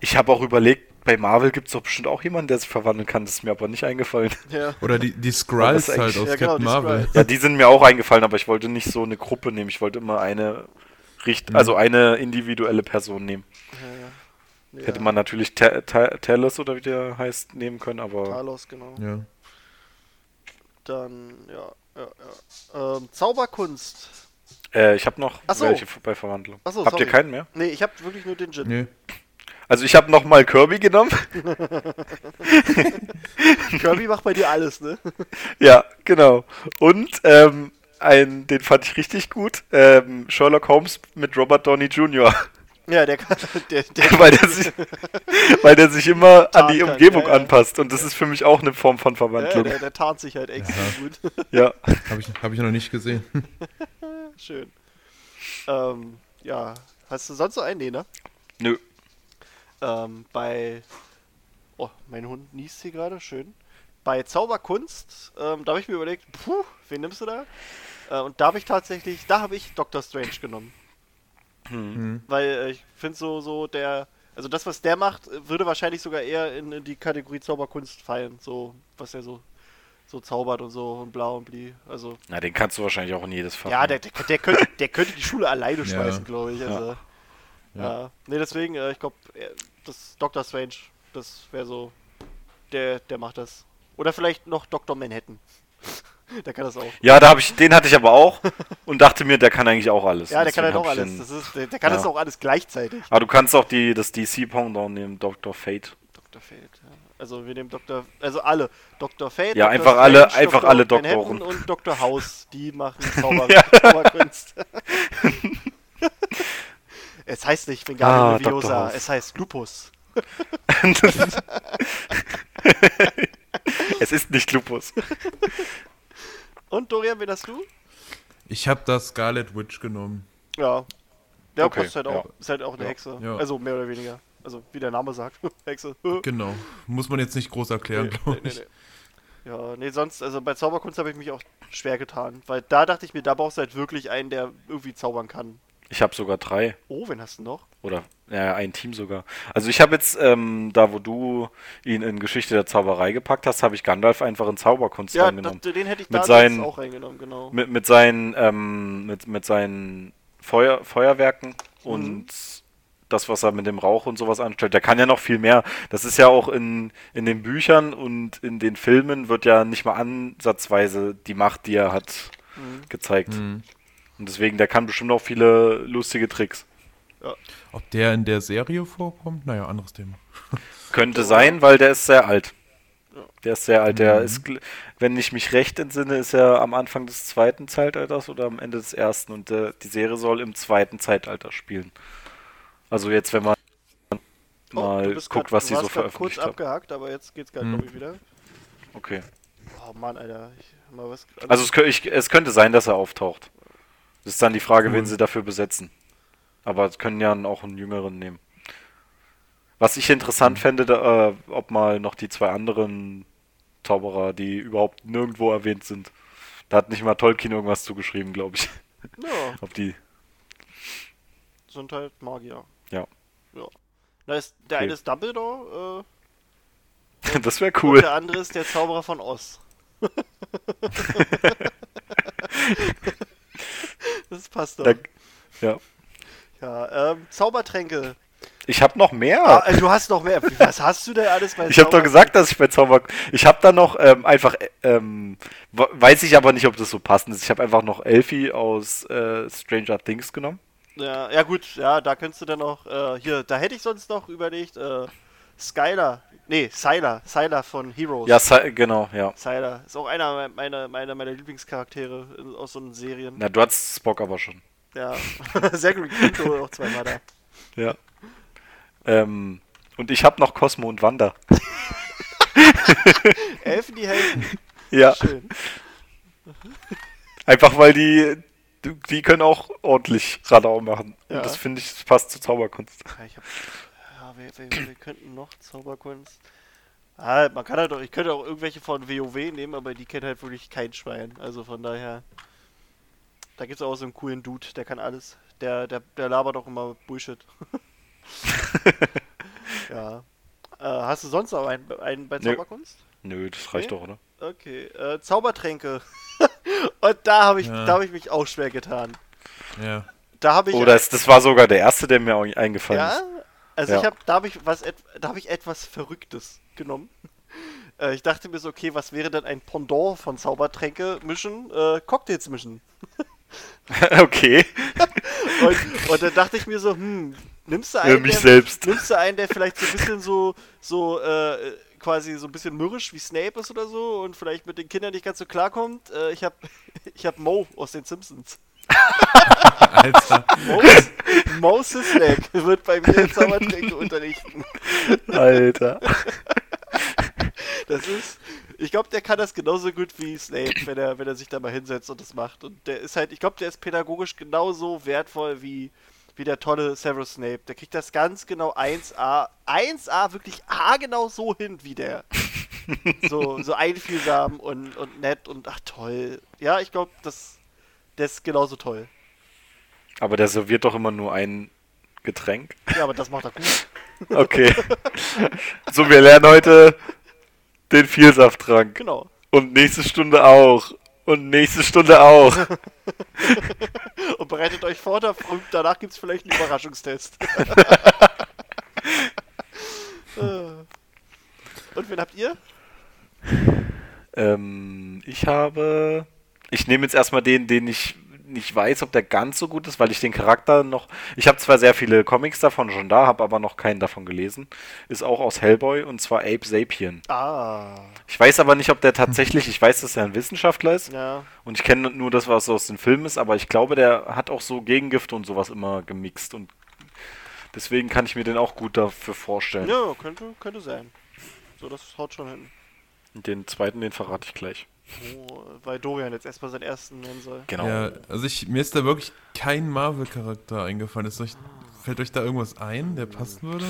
Ich habe auch überlegt, bei Marvel gibt es doch bestimmt auch jemanden, der sich verwandeln kann. Das ist mir aber nicht eingefallen. Ja. Oder die, die Skrulls das halt aus ja, genau, Captain Marvel. Skrulls. Ja, die sind mir auch eingefallen, aber ich wollte nicht so eine Gruppe nehmen. Ich wollte immer eine Richt Mhm. also eine individuelle Person nehmen. Ja, ja. Hätte man natürlich Ta Ta Talos oder wie der heißt nehmen können, aber Talos, genau. Ja. Dann, ja, ja, ja. Ähm, Zauberkunst. äh, ich habe noch Ach so. welche bei Verwandlung. Ach so, Habt ihr sorry. keinen mehr? Nee, ich habe wirklich nur den Jin. Nee. Also ich habe noch mal Kirby genommen. Kirby macht bei dir alles, ne? ja, genau. Und ähm, ein, den fand ich richtig gut. Ähm, Sherlock Holmes mit Robert Downey Jr. Ja, der kann. Der, der, weil, der sich, weil der sich immer an die kann, Umgebung ja, ja. anpasst. Und das ist für mich auch eine Form von ja, Verwandlung. der, der tarnt sich halt extrem gut. Ja. Habe ich, hab ich noch nicht gesehen. Schön. Ähm, ja. Hast du sonst noch einen? Nee, ne? Nö. Ähm, bei. Oh, mein Hund niest hier gerade, schön. Bei Zauberkunst, ähm, da habe ich mir überlegt, puh, wen nimmst du da? Äh, und da habe ich tatsächlich, da habe ich Doctor Strange genommen. Hm. Weil äh, ich finde so, so der, also das, was der macht, äh, würde wahrscheinlich sogar eher in, in die Kategorie Zauberkunst fallen. So, was er so, so zaubert und so und blau und blie. Also, Na, den kannst du wahrscheinlich auch in jedes Fach. ja, der, der, der, könnte, der könnte die Schule alleine Ja. schmeißen, glaube ich. Also, ja. Ja. Nee, deswegen, äh, ich glaube, das Doctor Strange, das wäre so, der, der macht das. Oder vielleicht noch Dr. Manhattan. der kann das auch. Ja, da habe ich, den hatte ich aber auch und dachte mir, der kann eigentlich auch alles. Ja, der kann halt auch alles. den- Das ist, der, der kann Ja. das auch alles gleichzeitig. Aber du kannst auch die, das DC Pendant nehmen, Dr. Fate. Dr. Fate, ja. Also wir nehmen Dr. Also alle. Dr. Fate, Ja, Dr. einfach alle- Strange, einfach Dr. alle Doktoren. und Dr. House, die machen Zauber Ja. Zauberkunst. es heißt nicht Wingardium Ah, Leviosa, Dr. Es heißt Lupus. es ist nicht Lupus. Und Dorian, wen hast du? Ich habe das Scarlet Witch genommen. Ja. Der Okay, kostet halt auch, ja. ist halt auch eine Ja. Hexe. Ja. Also mehr oder weniger. Also wie der Name sagt, Hexe. Genau. Muss man jetzt nicht groß erklären, Nee, glaube nee, ich. nee, nee. Ja, nee, sonst, also bei Zauberkunst habe ich mich auch schwer getan. Weil da dachte ich mir, da brauchst du halt wirklich einen, der irgendwie zaubern kann. Ich habe sogar drei. Oh, wen hast du noch? Oder ja, ein Team sogar. Also ich habe jetzt, ähm, da wo du ihn in Geschichte der Zauberei gepackt hast, habe ich Gandalf einfach in Zauberkunst Ja, reingenommen. das, den hätte ich Mit seinen- auch reingenommen, genau. Mit, mit seinen, ähm, mit, mit seinen Feuer, Feuerwerken Mhm. und das, was er mit dem Rauch und sowas anstellt. Der kann ja noch viel mehr. Das ist ja auch in, in den Büchern und in den Filmen wird ja nicht mal ansatzweise die Macht, die er hat, gezeigt. Hm. Und deswegen, der kann bestimmt auch viele lustige Tricks. Ob der in der Serie vorkommt? Naja, anderes Thema. Könnte sein, weil der ist sehr alt. Ja. Der ist sehr alt. Der Mhm. ist, wenn ich mich recht entsinne, ist er am Anfang des zweiten Zeitalters oder am Ende des ersten. Und äh, die Serie soll im zweiten Zeitalter spielen. Also jetzt, wenn man Oh, mal guckt, grad- was die so veröffentlicht kurz haben. abgehakt, aber jetzt geht's gerade, Hm. glaube ich, wieder. Okay. Oh Mann, Alter. Ich, mal was, Also es, ich, es könnte sein, dass er auftaucht. Das ist dann die Frage, wen sie dafür besetzen. Aber es können ja auch einen jüngeren nehmen. Was ich interessant fände, da, äh, ob mal noch die zwei anderen Zauberer, die überhaupt nirgendwo erwähnt sind. Da hat nicht mal Tolkien irgendwas zugeschrieben, glaube ich. ja, Ob die. sind halt Magier. Ja. Ja. Da ist, der Okay. eine ist Dumbledore, Das wäre äh, cool. der andere ist der Zauberer von Oz. das passt doch. Da, ja. Ja, ähm, Zaubertränke. Ich habe noch mehr. Ah, äh, du hast noch mehr. Was hast du denn alles bei Ich habe doch gesagt, dass ich bei Zauber. Ich habe da noch ähm, einfach, äh, ähm, we- weiß ich aber nicht, ob das so passend ist. Ich habe einfach noch Elfie aus äh, Stranger Things genommen. Ja, ja gut, ja, da könntest du dann noch, äh, hier, da hätte ich sonst noch überlegt, äh, Skylar, nee, Sylar, Sylar von Heroes. Ja, Sa- genau, ja. Sylar, ist auch einer meiner, meiner, meiner Lieblingscharaktere in- aus so einen Serien. Na, du hattest Spock aber schon. Ja, Zachary Quinto auch zweimal da. Ja. Ähm, und ich habe noch Cosmo und Wanda. Elfen, die helfen. Ja, Schön. einfach weil die, die können auch ordentlich Radau machen. Ja. Und das finde ich, das passt zur Zauberkunst. Ja, ich hab, ja, wir, wir, wir könnten noch Zauberkunst. Ah, man kann halt auch, ich könnte auch irgendwelche von WoW nehmen, aber die kennt halt wirklich kein Schwein. Also von daher. Da gibt's auch so einen coolen Dude, der kann alles. Der, der, der labert auch immer Bullshit. ja. Äh, hast du sonst noch einen, einen bei Nö. Zauberkunst? Nö, das reicht Nee? doch, oder? Okay. Äh, Zaubertränke. Und da habe ich, Ja. da habe ich mich auch schwer getan. Ja. Da habe ich. Oder das, das war sogar der erste, der mir auch eingefallen Ja, ist. Also Ja. ich habe, da habe ich was, da habe ich etwas Verrücktes genommen. Äh, ich dachte mir so, okay, was wäre denn ein Pendant von Zaubertränke mischen? Äh, Cocktails mischen. okay. Und, und dann dachte ich mir so, hm, nimmst du einen, mich der, selbst. nimmst du einen, der vielleicht so ein bisschen so, so, äh, quasi so ein bisschen mürrisch wie Snape ist oder so und vielleicht mit den Kindern nicht ganz so klarkommt. Äh, ich habe, ich habe Mo aus den Simpsons. Alter. Moses, Moses wird bei mir Zaubertränke unterrichten. Alter. Das ist, ich glaube, der kann das genauso gut wie Snape, wenn er, wenn er sich da mal hinsetzt und das macht. Und der ist halt, ich glaube, der ist pädagogisch genauso wertvoll wie, wie der tolle Severus Snape. Der kriegt das ganz genau 1A, 1A wirklich A genau so hin wie der. So, so einfühlsam und, und nett und ach toll. Ja, ich glaube, das, der ist genauso toll. Aber der serviert doch immer nur ein Getränk. Ja, aber das macht er gut. Okay. so, wir lernen heute den Vielsafttrank. Genau. Und nächste Stunde auch. Und nächste Stunde auch. Und bereitet euch vor, danach gibt es vielleicht einen Überraschungstest. Äh. und wen habt ihr? ähm, ich habe. Ich nehme jetzt erstmal den, den ich nicht weiß, ob der ganz so gut ist, weil ich den Charakter noch. Ich habe zwar sehr viele Comics davon schon da, habe aber noch keinen davon gelesen. Ist auch aus Hellboy und zwar Ape Sapien. Ah, Ich weiß aber nicht, ob der tatsächlich. Ich weiß, dass er ein Wissenschaftler ist. ja. Und ich kenne nur das, was aus den Filmen ist, aber ich glaube, der hat auch so Gegengifte und sowas immer gemixt und deswegen kann ich mir den auch gut dafür vorstellen. Ja, könnte, könnte sein. So, das haut schon hin. Den zweiten, den verrate ich gleich. Oh, weil Dorian jetzt erstmal seinen ersten nennen soll. Genau. Ja, also ich, mir ist da wirklich kein Marvel-Charakter eingefallen. Ist euch, fällt euch da irgendwas ein, der passen würde?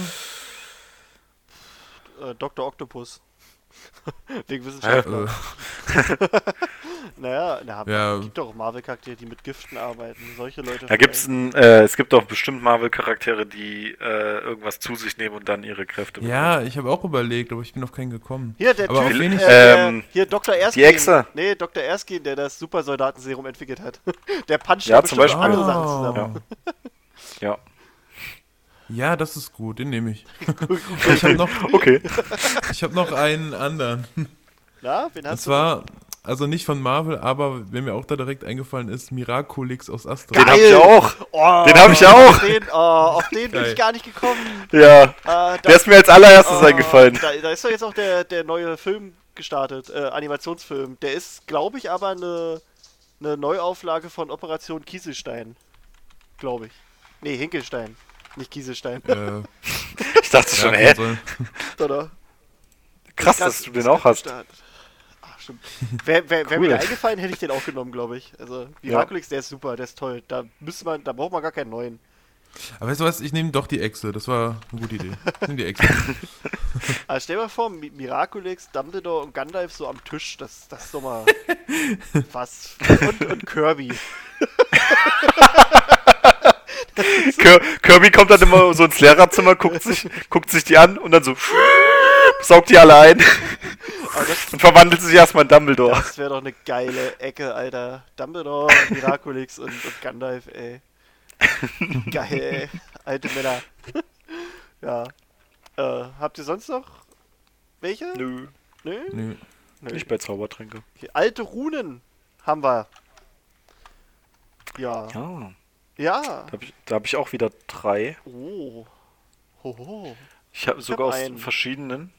Äh, Dr. Octopus. Wegen Wissenschaftler. Naja, na, Ja. gibt doch Marvel-Charaktere, die mit Giften arbeiten. Solche Leute. Da gibt's ein, äh, es gibt auch bestimmt Marvel-Charaktere, die äh, irgendwas zu sich nehmen und dann ihre Kräfte ja, ich habe auch überlegt, aber ich bin auf keinen gekommen. Hier, der Aber Typ, äh, der, Ähm, hier Dr. Erskine. die Echse. Nee, Dr. Erskine, der das Supersoldatenserum entwickelt hat. Der puncht Ja, ja zum Beispiel. andere Sachen zusammen. Ja. Ja, das ist gut, den nehme ich. ich habe noch, Okay. ich hab noch einen anderen. Na, wen Und hast zwar also nicht von Marvel, aber wer mir auch da direkt eingefallen ist, Miraculix aus Astra. Den hab ich auch. Oh, Den hab ich auch. Auf den, oh, auf den bin Geil. ich gar nicht gekommen. Ja. Äh, da, Der ist mir als allererstes oh, eingefallen. Da, da ist doch jetzt auch der, der neue Film gestartet, äh, Animationsfilm. Der ist, glaube ich, aber eine, eine Neuauflage von Operation Kieselstein. Glaube ich. Nee, Hinkelstein. Nicht Kieselstein. Äh, Ich dachte schon, ja, hä? Oder? Krass, dass du den auch hast. Ach, stimmt. Wäre wär, wär Cool. mir eingefallen, hätte ich den auch genommen, glaube ich. Also, Miraculix, der ist super, der ist toll. Da müsste man, da braucht man gar keinen neuen. Aber weißt du was, ich nehme doch die Echse, das war eine gute Idee. Ich nehm die Echse. Also stell dir mal vor, Mi- Miraculix, Dumbledore und Gandalf so am Tisch, das, das ist doch mal was. Und, und Kirby. Kir Kirby kommt dann immer so ins Lehrerzimmer, guckt sich, guckt sich die an und dann so saugt die alle ein und verwandelt sich erstmal in Dumbledore. das wäre doch eine geile Ecke, Alter. Dumbledore, Miraculix und, und Gandalf, ey. Geil, ey. Alte Männer. ja. Äh, habt ihr sonst noch welche? Nö, Nö? Nö. Nö. nicht bei Zaubertränke. Okay, Alte Runen haben wir. Ja. Ja, Ja. da habe ich, da hab ich auch wieder drei. Oh. Hoho. Ich habe sogar hab aus einen. verschiedenen.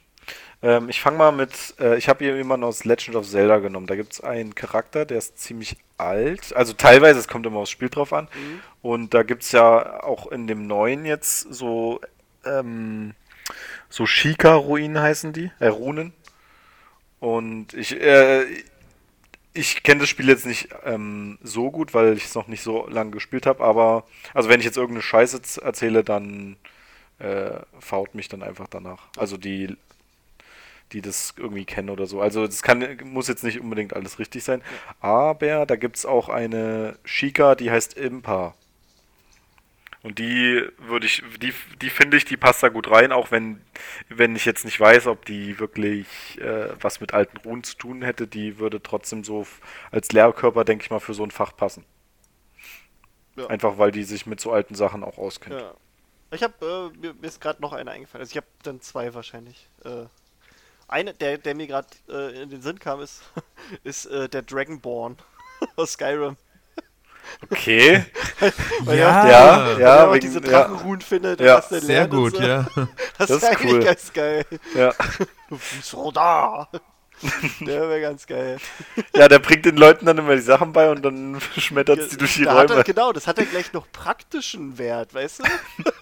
Ähm, ich fange mal mit, äh, ich habe hier jemanden aus Legend of Zelda genommen. Da gibt es einen Charakter, der ist ziemlich alt. Also teilweise, es kommt immer aufs Spiel drauf an. Mhm. Und da gibt es ja auch in dem neuen jetzt so, ähm, so Shika-Ruinen heißen die, äh, Runen. Und ich, äh, ich kenne das Spiel jetzt nicht ähm, so gut, weil ich es noch nicht so lange gespielt habe, aber also wenn ich jetzt irgendeine Scheiße erzähle, dann äh, faut mich dann einfach danach. Also die, die das irgendwie kennen oder so. Also das kann, muss jetzt nicht unbedingt alles richtig sein, aber da gibt es auch eine Shika, die heißt Impa. Und die würde ich, die, die finde ich, die passt da gut rein, auch wenn, wenn ich jetzt nicht weiß, ob die wirklich äh, was mit alten Runen zu tun hätte, die würde trotzdem so als Lehrkörper, denke ich mal, für so ein Fach passen. Ja. Einfach weil die sich mit so alten Sachen auch auskennt. Ja. Ich habe, äh, mir, mir ist gerade noch einer eingefallen. Also ich habe dann zwei wahrscheinlich. Äh, eine, der, der mir gerade äh, in den Sinn kam, ist, ist äh, der Dragonborn aus Skyrim. Okay. Weil Ja, Ja, ja, er auch wegen- diese ja. Drachenruhen findet Ja, was der Sehr und gut, so. ja. Das, Das ist ist eigentlich cool. ganz geil. Ja. So da. Der wäre ganz geil. ja, der bringt den Leuten dann immer die Sachen bei und dann schmettert die durch die da hat er, Räume. genau, das hat ja gleich noch praktischen Wert, weißt du?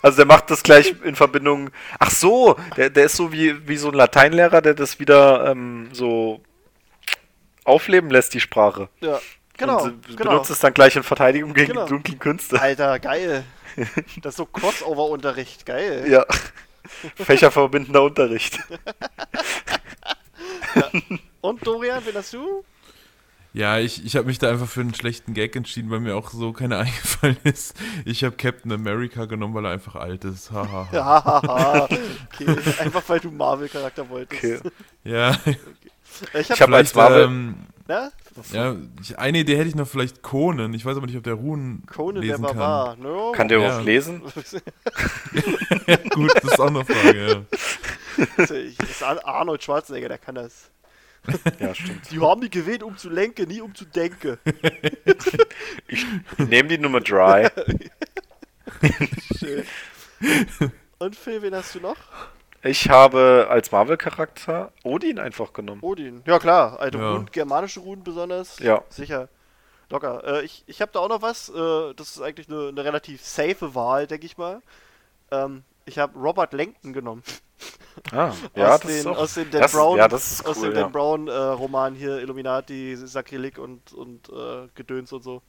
Also der macht das gleich in Verbindung. Ach so, der, der ist so wie, wie so ein Lateinlehrer, der das wieder ähm, so aufleben lässt, die Sprache. Ja, genau. Und sie- genau. benutzt es dann gleich in Verteidigung gegen Genau. die dunklen Künste. Alter, geil. Das ist so Crossover-Unterricht, geil. Ja. Fächerverbindender Unterricht. Und Dorian, wen hast du? Ja, ich, ich habe mich da einfach für einen schlechten Gag entschieden, weil mir auch so keiner eingefallen ist. Ich habe Captain America genommen, weil er einfach alt ist. Haha. Ja, hahaha. okay. Einfach weil du Marvel-Charakter wolltest. Okay. Ja, Ich Ich hab, hab als vielleicht, Marvel- ähm, ne? ja, ich, eine Idee hätte ich noch vielleicht Conan. Ich weiß aber nicht, ob der Runen Conan der lesen Barbar. No. Kann der Ja. überhaupt lesen? kann. Gut, das ist auch eine Frage, ja. Das ist Ar- Arnold Schwarzenegger, der kann das. Ja, stimmt. Die haben die gewählt, um zu lenken, nie um zu denken. Ich nehme die Nummer dry. Schön. Und Phil, wen hast du noch? Ich habe als Marvel-Charakter Odin einfach genommen. Odin. Ja klar, alte Ja. Runen, germanische Runen besonders. Ja. Sicher. Locker. Äh, ich ich habe da auch noch was. Äh, das ist eigentlich eine, eine relativ safe Wahl, denke ich mal. Ähm, ich habe Robert Langton genommen. Ah, ja, aus, das den, ist auch, aus den Dan das, Brown, ja, das ist aus cool, dem Dan ja. Brown äh, Roman hier Illuminati, Sakrileg und und äh, Gedöns und so.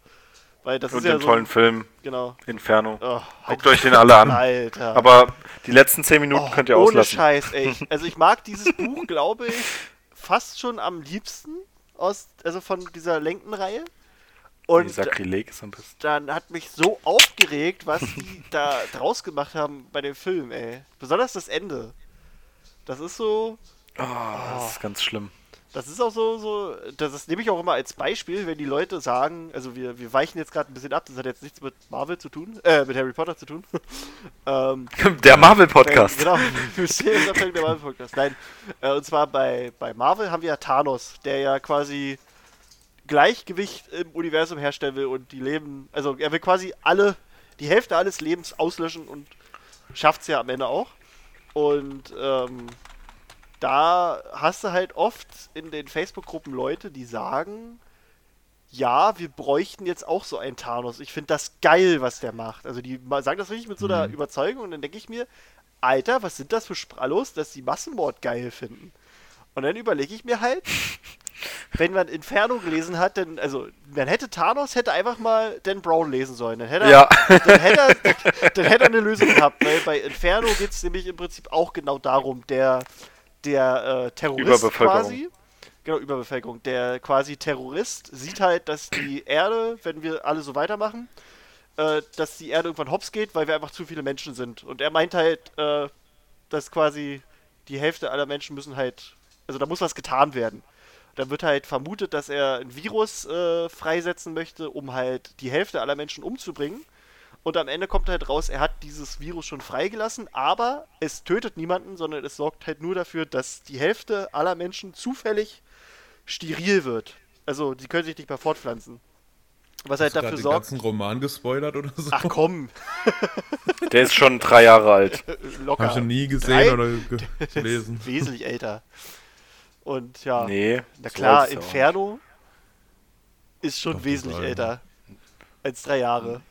Weil das Und ist ja den so tollen Film genau. Inferno. Oh, Guckt euch den alle an. Alter. Aber die letzten 10 Minuten Oh, könnt ihr ohne auslassen. Scheiß, ey. Also ich mag dieses Buch, glaube ich, fast schon am liebsten aus, also von dieser Lenkenreihe. Und Sakrileg ist am besten. dann hat mich so aufgeregt, was die da draus gemacht haben bei dem Film, ey. Besonders das Ende. Das ist so. Oh, das ist ganz schlimm. Das ist auch so, so das, das nehme ich auch immer als Beispiel, wenn die Leute sagen, also wir, wir weichen jetzt gerade ein bisschen ab, das hat jetzt nichts mit Marvel zu tun, äh, mit Harry Potter zu tun. ähm, Der Marvel-Podcast. Genau, Mysteriumsabteilung der Marvel-Podcast. Nein, äh, und zwar bei, bei Marvel haben wir ja Thanos, der ja quasi Gleichgewicht im Universum herstellen will und die Leben, also er will quasi alle, die Hälfte alles Lebens auslöschen und schafft es ja am Ende auch. Und ähm, da hast du halt oft in den Facebook-Gruppen Leute, die sagen, ja, wir bräuchten jetzt auch so einen Thanos. Ich finde das geil, was der macht. Also die sagen das wirklich mit so einer Mhm. Überzeugung und dann denke ich mir, Alter, was sind das für Sprallos, dass die Massenmord geil finden? Und dann überlege ich mir halt, wenn man Inferno gelesen hat, dann, also, man hätte Thanos, hätte einfach mal Dan Brown lesen sollen. Dann hätte er, Ja. dann hätte er, dann hätte er eine Lösung gehabt, weil bei Inferno geht es nämlich im Prinzip auch genau darum, der, der äh, Terrorist quasi, genau, Überbevölkerung, der quasi Terrorist sieht halt, dass die Erde, wenn wir alle so weitermachen, äh, dass die Erde irgendwann hops geht, weil wir einfach zu viele Menschen sind. Und er meint halt, äh, dass quasi die Hälfte aller Menschen müssen halt, also da muss was getan werden. Da wird halt vermutet, dass er ein Virus äh, freisetzen möchte, um halt die Hälfte aller Menschen umzubringen. Und am Ende kommt halt raus, er hat dieses Virus schon freigelassen, aber es tötet niemanden, sondern es sorgt halt nur dafür, dass die Hälfte aller Menschen zufällig steril wird. Also die können sich nicht mehr fortpflanzen. Was halt Hast dafür den sorgt. ganzen Roman gespoilert oder so? Ach komm, Der ist schon drei Jahre alt. locker. Hab ich noch nie Drei? gesehen oder ge gelesen. Wesentlich älter. Und ja, Nee. na so klar, auch Inferno ist schon Doch, wesentlich älter als drei Jahre.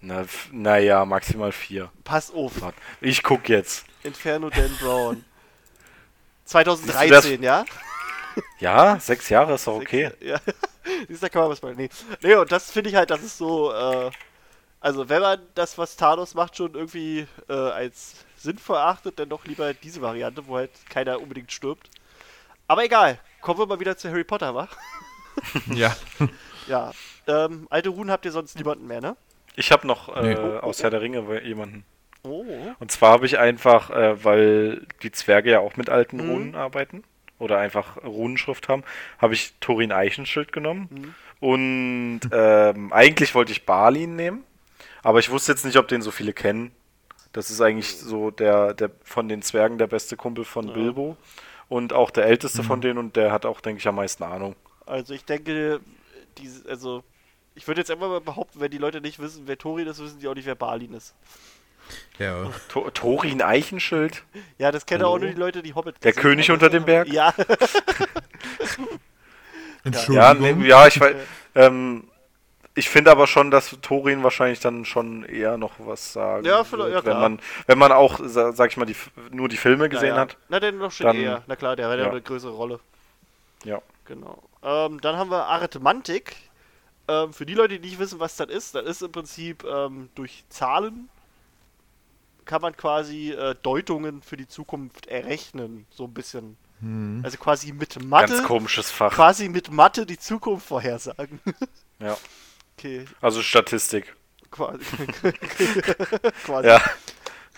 Na, naja, maximal vier. Pass auf, Ich guck jetzt. Inferno Dan Brown. 2013, ja? Ja, sechs Jahre ist doch okay. Ja. Siehst du, da kann man was machen. Nee. nee, und das finde ich halt, das ist so, äh, also wenn man das, was Thanos macht, schon irgendwie äh, als sinnvoll erachtet, dann doch lieber diese Variante, wo halt keiner unbedingt stirbt. Aber egal, kommen wir mal wieder zu Harry Potter, wa? Ja. Ja. Ähm, alte Runen habt ihr sonst niemanden mehr, ne? Ich habe noch äh, Nee. aus Herr der Ringe jemanden. Oh. Und zwar habe ich einfach, äh, weil die Zwerge ja auch mit alten Mhm. Runen arbeiten oder einfach Runenschrift haben, habe ich Thorin Eichenschild genommen. Mhm. Und ähm, eigentlich wollte ich Balin nehmen, aber ich wusste jetzt nicht, ob den so viele kennen. Das ist eigentlich so der, der von den Zwergen der beste Kumpel von Ja. Bilbo und auch der älteste von denen und der hat auch, denke ich, am meisten Ahnung. Also ich denke, diese, also ich würde jetzt einfach mal behaupten, wenn die Leute nicht wissen, wer Thorin ist, wissen die auch nicht, wer Balin ist. Ja. To Thorin Eichenschild? Ja, das kennen auch Hallo? nur die Leute, die Hobbit Der König haben. unter dem Berg? Ja, Ja, Entschuldigung. nee, ja, ich weiß. Ähm, ich finde aber schon, dass Thorin wahrscheinlich dann schon eher noch was sagen Ja, vielleicht- wird, ja, wenn man, wenn man auch, sa- sag ich mal, die, F- nur die Filme gesehen ja, ja. hat. Na, dann noch schon Dann- eher. Na klar, der hat ja eine größere Rolle. Ja. Genau. Ähm, dann haben wir Arithmantik. Ähm, für die Leute, die nicht wissen, was das ist, das ist im Prinzip ähm, durch Zahlen kann man quasi äh, Deutungen für die Zukunft errechnen, so ein bisschen. Hm. Also quasi mit Ganz Mathe, komisches Fach. quasi mit Mathe die Zukunft vorhersagen. Ja. Okay, Also Statistik. quasi. quasi. Ja.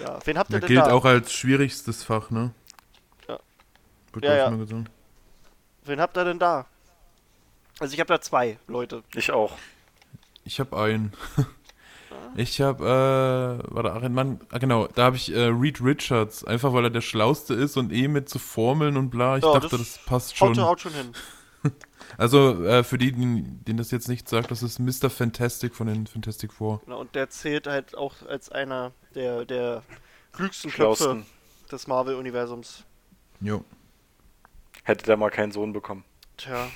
Ja. Wen habt ihr Ja, denn gilt da? auch als schwierigstes Fach, ne? Ja. Wird Ja, ja. Mal gesagt. Wen habt ihr denn da? Also ich habe da zwei Leute. Ich auch. Ich habe einen. Ich habe, äh, warte, ach, Mann, ah, genau, da habe ich äh, Reed Richards, einfach weil er der Schlauste ist und eh mit so Formeln und bla. Ich Ja, dachte, das das, passt Haut, schon. haut schon hin. Also, äh, für die, denen das jetzt nicht sagt, das ist Mr. Fantastic von den Fantastic Four. Genau, und der zählt halt auch als einer der, der klügsten Köpfe des Marvel-Universums. Jo. Hätte der mal keinen Sohn bekommen. Tja.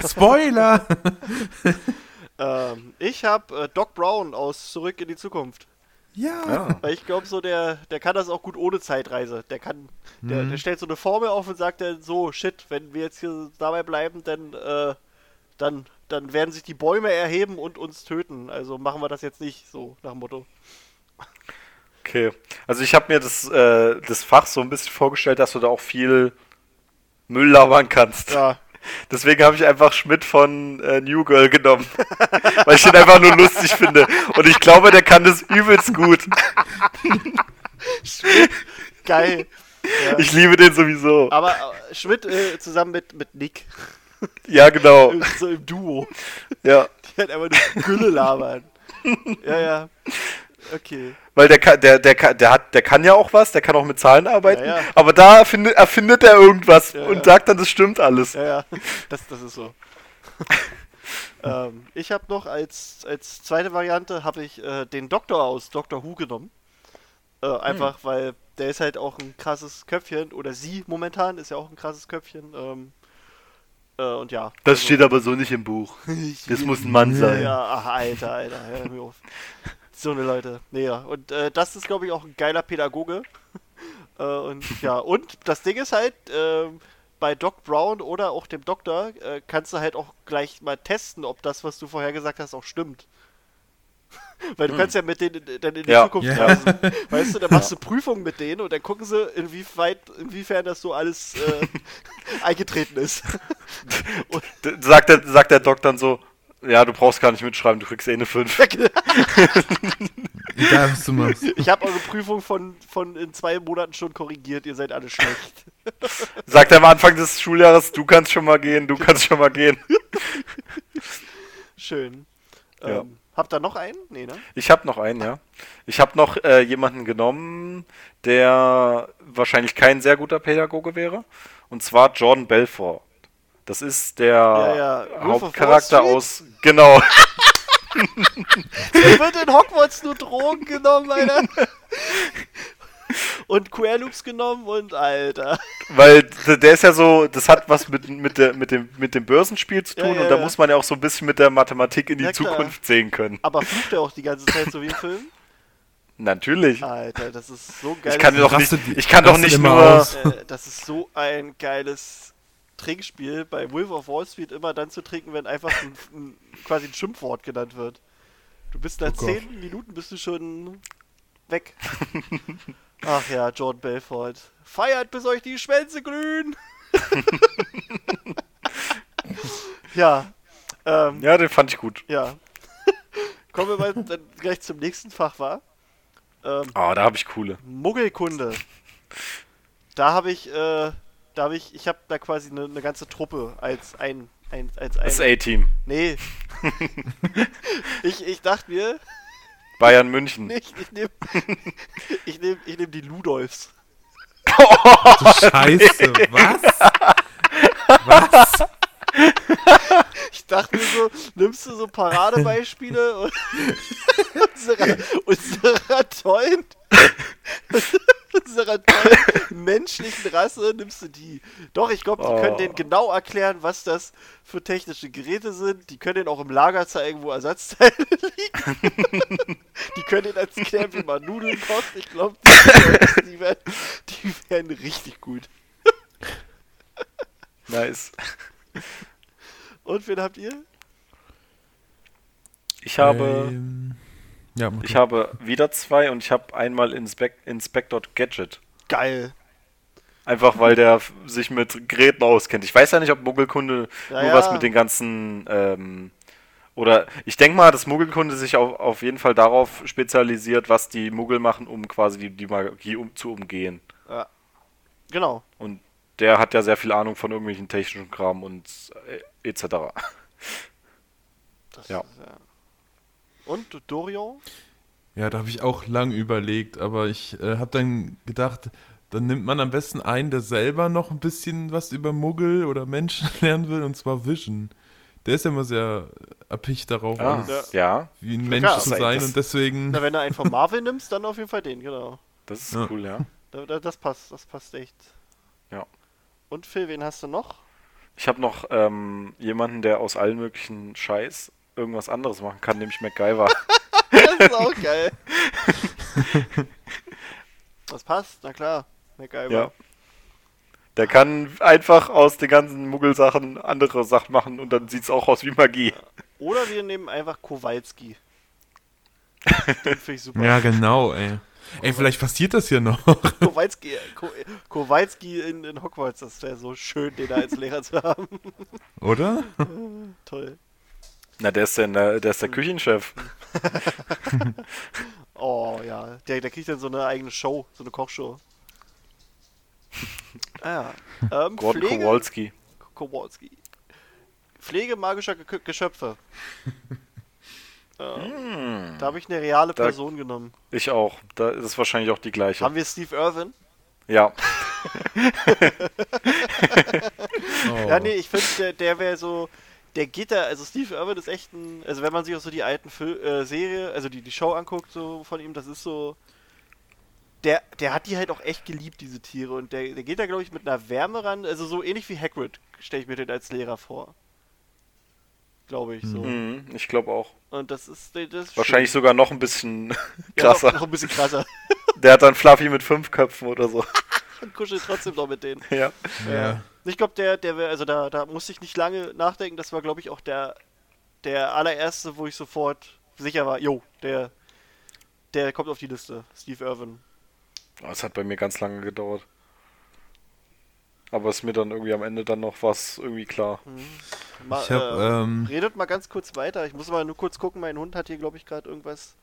Spoiler! ähm, ich habe äh, Doc Brown aus Zurück in die Zukunft. Ja. Ja. Weil ich glaube so, der, der kann das auch gut ohne Zeitreise. Der kann, der, Mhm. der stellt so eine Formel auf und sagt dann so, shit, wenn wir jetzt hier dabei bleiben, dann, äh, dann, dann werden sich die Bäume erheben und uns töten. Also machen wir das jetzt nicht, so nach dem Motto. Okay. Also ich habe mir das, äh, das Fach so ein bisschen vorgestellt, dass du da auch viel Müll labern kannst. Ja, Deswegen habe ich einfach Schmidt von äh, New Girl genommen. weil ich den einfach nur lustig finde. Und ich glaube, der kann das übelst gut. geil. Ja. Ich liebe den sowieso. Aber äh, Schmidt äh, zusammen mit, mit Nick, Ja, genau. so im Duo, Ja. die halt einfach nur Gülle labern. ja, ja. Okay. Weil der kann, der, der, der, hat, der kann ja auch was, der kann auch mit Zahlen arbeiten, Ja, ja. aber da erfindet, erfindet er irgendwas Ja, und sagt dann, das stimmt alles. Ja, ja. Das, das ist so. ähm, ich habe noch als, als zweite Variante habe ich äh, den Doktor aus Doctor Who genommen. Äh, einfach weil der ist halt auch ein krasses Köpfchen oder sie momentan ist ja auch ein krasses Köpfchen. Ähm, äh, und ja. Das also- steht aber so nicht im Buch. Das muss ein Mann sein. Ja, ach, Alter, Alter, hör mir auf. So eine Leute. Nee, ja. Und äh, das ist, glaube ich, auch ein geiler Pädagoge. äh, und ja, und das Ding ist halt, ähm, bei Doc Brown oder auch dem Doktor äh, kannst du halt auch gleich mal testen, ob das, was du vorher gesagt hast, auch stimmt. Weil du kannst ja mit denen in- dann in die Ja. Zukunft Ja. reisen. Weißt du, dann machst du Prüfungen mit denen und dann gucken sie, inwieweit, inwiefern das so alles äh, eingetreten ist. Sagt der, sagt der Doc dann so, ja, du brauchst gar nicht mitschreiben, du kriegst eh eine 5. Egal, was du machst. Ich habe eure Prüfung von, von in zwei Monaten schon korrigiert, ihr seid alle schlecht. Sagt er am Anfang des Schuljahres, du kannst schon mal gehen, du kannst schon mal gehen. Schön. Ja. Ähm, habt ihr noch einen? Nee, ne? Ich habe noch einen, ja. Ich habe noch äh, jemanden genommen, der wahrscheinlich kein sehr guter Pädagoge wäre. Und zwar Jordan Belfort. Das ist der Ja, ja. Hauptcharakter aus. Genau. Es wird in Hogwarts nur Drogen genommen, Alter. Und Queer Loops genommen und Alter. Weil der ist ja so, das hat was mit, mit, der, mit, dem, mit dem Börsenspiel zu Ja, tun ja, und da ja. muss man ja auch so ein bisschen mit der Mathematik in die Ja, klar. Zukunft sehen können. Aber flucht er auch die ganze Zeit so wie im Film? Natürlich. Alter, das ist so geil. Ich kann doch nicht, ich kann doch nicht nur. aus. äh, das ist so ein geiles Trinkspiel, bei Wolf of Wall Street immer dann zu trinken, wenn einfach ein, ein, quasi ein Schimpfwort genannt wird. Du bist nach Oh Gott. 10 Minuten bist du schon weg. Ach ja, Jordan Belfort. Feiert, bis euch die Schwänze glühen. ja. Ähm, Ja, den fand ich gut. ja. Kommen wir mal dann gleich zum nächsten Fach, war? Ähm, Ah, da habe ich coole. Muggelkunde. Da habe ich, äh, da habe ich, ich habe da quasi eine ne ganze Truppe als ein, ein als ein. Das A-Team. nee. ich, ich dachte mir, Bayern München. nicht, ich nehme ich nehm, ich nehm die Ludolfs. Scheiße, was? Was? Ich dachte mir so, nimmst du so Paradebeispiele und unserer, unserer tollen unserer tollen menschlichen Rasse nimmst du die. Doch, ich glaube, die können Oh. denen genau erklären, was das für technische Geräte sind. Die können denen auch im Lager zeigen, wo Ersatzteile liegen. die können denen erklären, wie man Nudeln kocht. Ich glaube, die, die, werden, die werden richtig gut. Nice. Und wen habt ihr? Ich habe, Ähm, ja, mach ich habe wieder zwei und ich habe einmal Inspec Inspector Gadget. Geil. Einfach weil der sich mit Geräten auskennt. Ich weiß ja nicht, ob Muggelkunde Ja, nur ja. was mit den ganzen ähm, oder ich denke mal, dass Muggelkunde sich auf, auf jeden Fall darauf spezialisiert, was die Muggel machen, um quasi die, die Magie um, zu umgehen. Ja. Genau. Und der hat ja sehr viel Ahnung von irgendwelchen technischen Kram und äh, etc. Das Ja. Ist, ja. Und Dorian? Ja, da habe ich auch lang überlegt, aber ich äh, habe dann gedacht, dann nimmt man am besten einen, der selber noch ein bisschen was über Muggel oder Menschen lernen will, und zwar Vision. Der ist ja immer sehr erpicht darauf, Ah, alles ja, wie ein Mensch zu sein das- und deswegen. Na, wenn du einen von Marvel nimmst, dann auf jeden Fall den, genau. das ist Ja. cool, ja. Da, da, das passt, das passt echt. Ja. Und Phil, wen hast du noch? Ich habe noch ähm, jemanden, der aus allen möglichen Scheiß irgendwas anderes machen kann, nämlich MacGyver. Das ist auch geil. Das passt, na klar. MacGyver. Ja. Der kann einfach aus den ganzen Muggelsachen andere Sachen machen und dann sieht's auch aus wie Magie. Oder wir nehmen einfach Kowalski. Den finde ich super. Ja, genau, ey. Ey, vielleicht passiert das hier noch. Kowalski, Ko Kowalski in, in Hogwarts, das wäre so schön, den da als Lehrer zu haben. Oder? Toll. Na, der ist der, der, ist der Küchenchef. Oh ja, der, der kriegt dann so eine eigene Show, so eine Kochshow. Ah, ja. Ähm, Gordon Pflege, Kowalski. Kowalski. Pflege magischer Ge Geschöpfe. ähm, Hm, Da habe ich eine reale Da- Person genommen. ich auch. Da ist es wahrscheinlich auch die gleiche. Haben wir Steve Irwin? Ja. Oh. Ja, nee, ich finde, der, der wäre so. Der geht da, also Steve Irwin ist echt ein. Also, wenn man sich auch so die alten Fil äh, Serie, also die, die Show anguckt, so von ihm, das ist so. Der, der hat die halt auch echt geliebt, diese Tiere. Und der, der geht da, glaube ich, mit einer Wärme ran. Also, so ähnlich wie Hagrid, stelle ich mir den als Lehrer vor. Glaube ich, so. Mhm, ich glaube auch. Und das ist. Das ist Wahrscheinlich schön. sogar noch ein bisschen Ja, noch, krasser. noch ein bisschen krasser. Der hat dann Fluffy mit fünf Köpfen oder so. Und kuschelt trotzdem noch mit denen. Ja. Ja. Ich glaube, der, der wäre, also da, da musste ich nicht lange nachdenken. Das war, glaube ich, auch der, der allererste, wo ich sofort sicher war, jo, der, der kommt auf die Liste. Steve Irwin. Das hat bei mir ganz lange gedauert. Aber ist mir dann irgendwie am Ende dann noch was irgendwie klar. Mal, Ich hab, äh, ähm, redet mal ganz kurz weiter. Ich muss mal nur kurz gucken. Mein Hund hat hier, glaube ich, gerade irgendwas.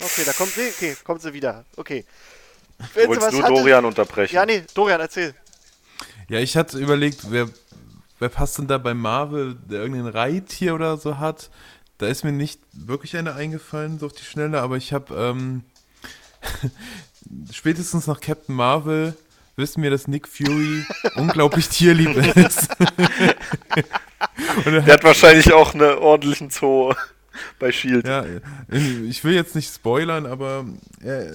Okay, da kommt sie. Okay, kommt sie wieder. Okay. Du Wenn wolltest nur hatte- Dorian unterbrechen. Ja, nee, Dorian, erzähl. Ja, ich hatte überlegt, wer, wer passt denn da bei Marvel, der irgendein Reittier oder so hat. Da ist mir nicht wirklich eine eingefallen, so auf die Schnelle, aber ich habe ähm, spätestens nach Captain Marvel wissen wir, dass Nick Fury unglaublich tierlieb ist. Und er Der hat wahrscheinlich auch einen ordentlichen Zoo bei Shield. Ja, ich will jetzt nicht spoilern, aber äh,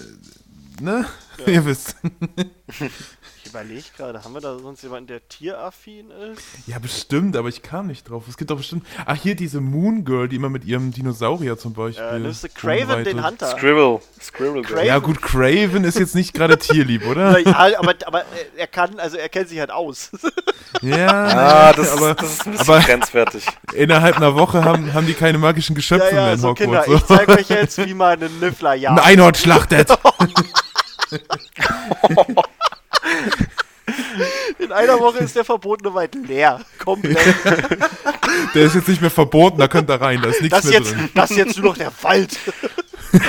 ne? Ihr wisst. Ich überlege gerade, haben wir da sonst jemanden, der tieraffin ist? Ja, bestimmt, aber ich kam nicht drauf. Es gibt doch bestimmt. Ach, hier diese Moon Girl, die immer mit ihrem Dinosaurier zum Beispiel. Äh, nimmst du Craven, rumreitet. den Hunter? Scribble. Scribble. Craven. Ja, gut, Craven ist jetzt nicht gerade tierlieb, oder? Ja, aber, aber er kann, also er kennt sich halt aus. Ja, Ah, das, aber, ist, das ist ein bisschen aber grenzwertig. innerhalb einer Woche haben, haben die keine magischen Geschöpfe ja, mehr ja, in so Kinder, Hogwarts. ich zeige euch jetzt, wie man einen Niffler Ein jagt. Einhorn schlachtet. In einer Woche ist der verbotene Wald leer. Komplett. Der ist jetzt nicht mehr verboten, da könnt ihr rein, da ist nichts Das mehr jetzt, drin. das jetzt nur noch der Wald.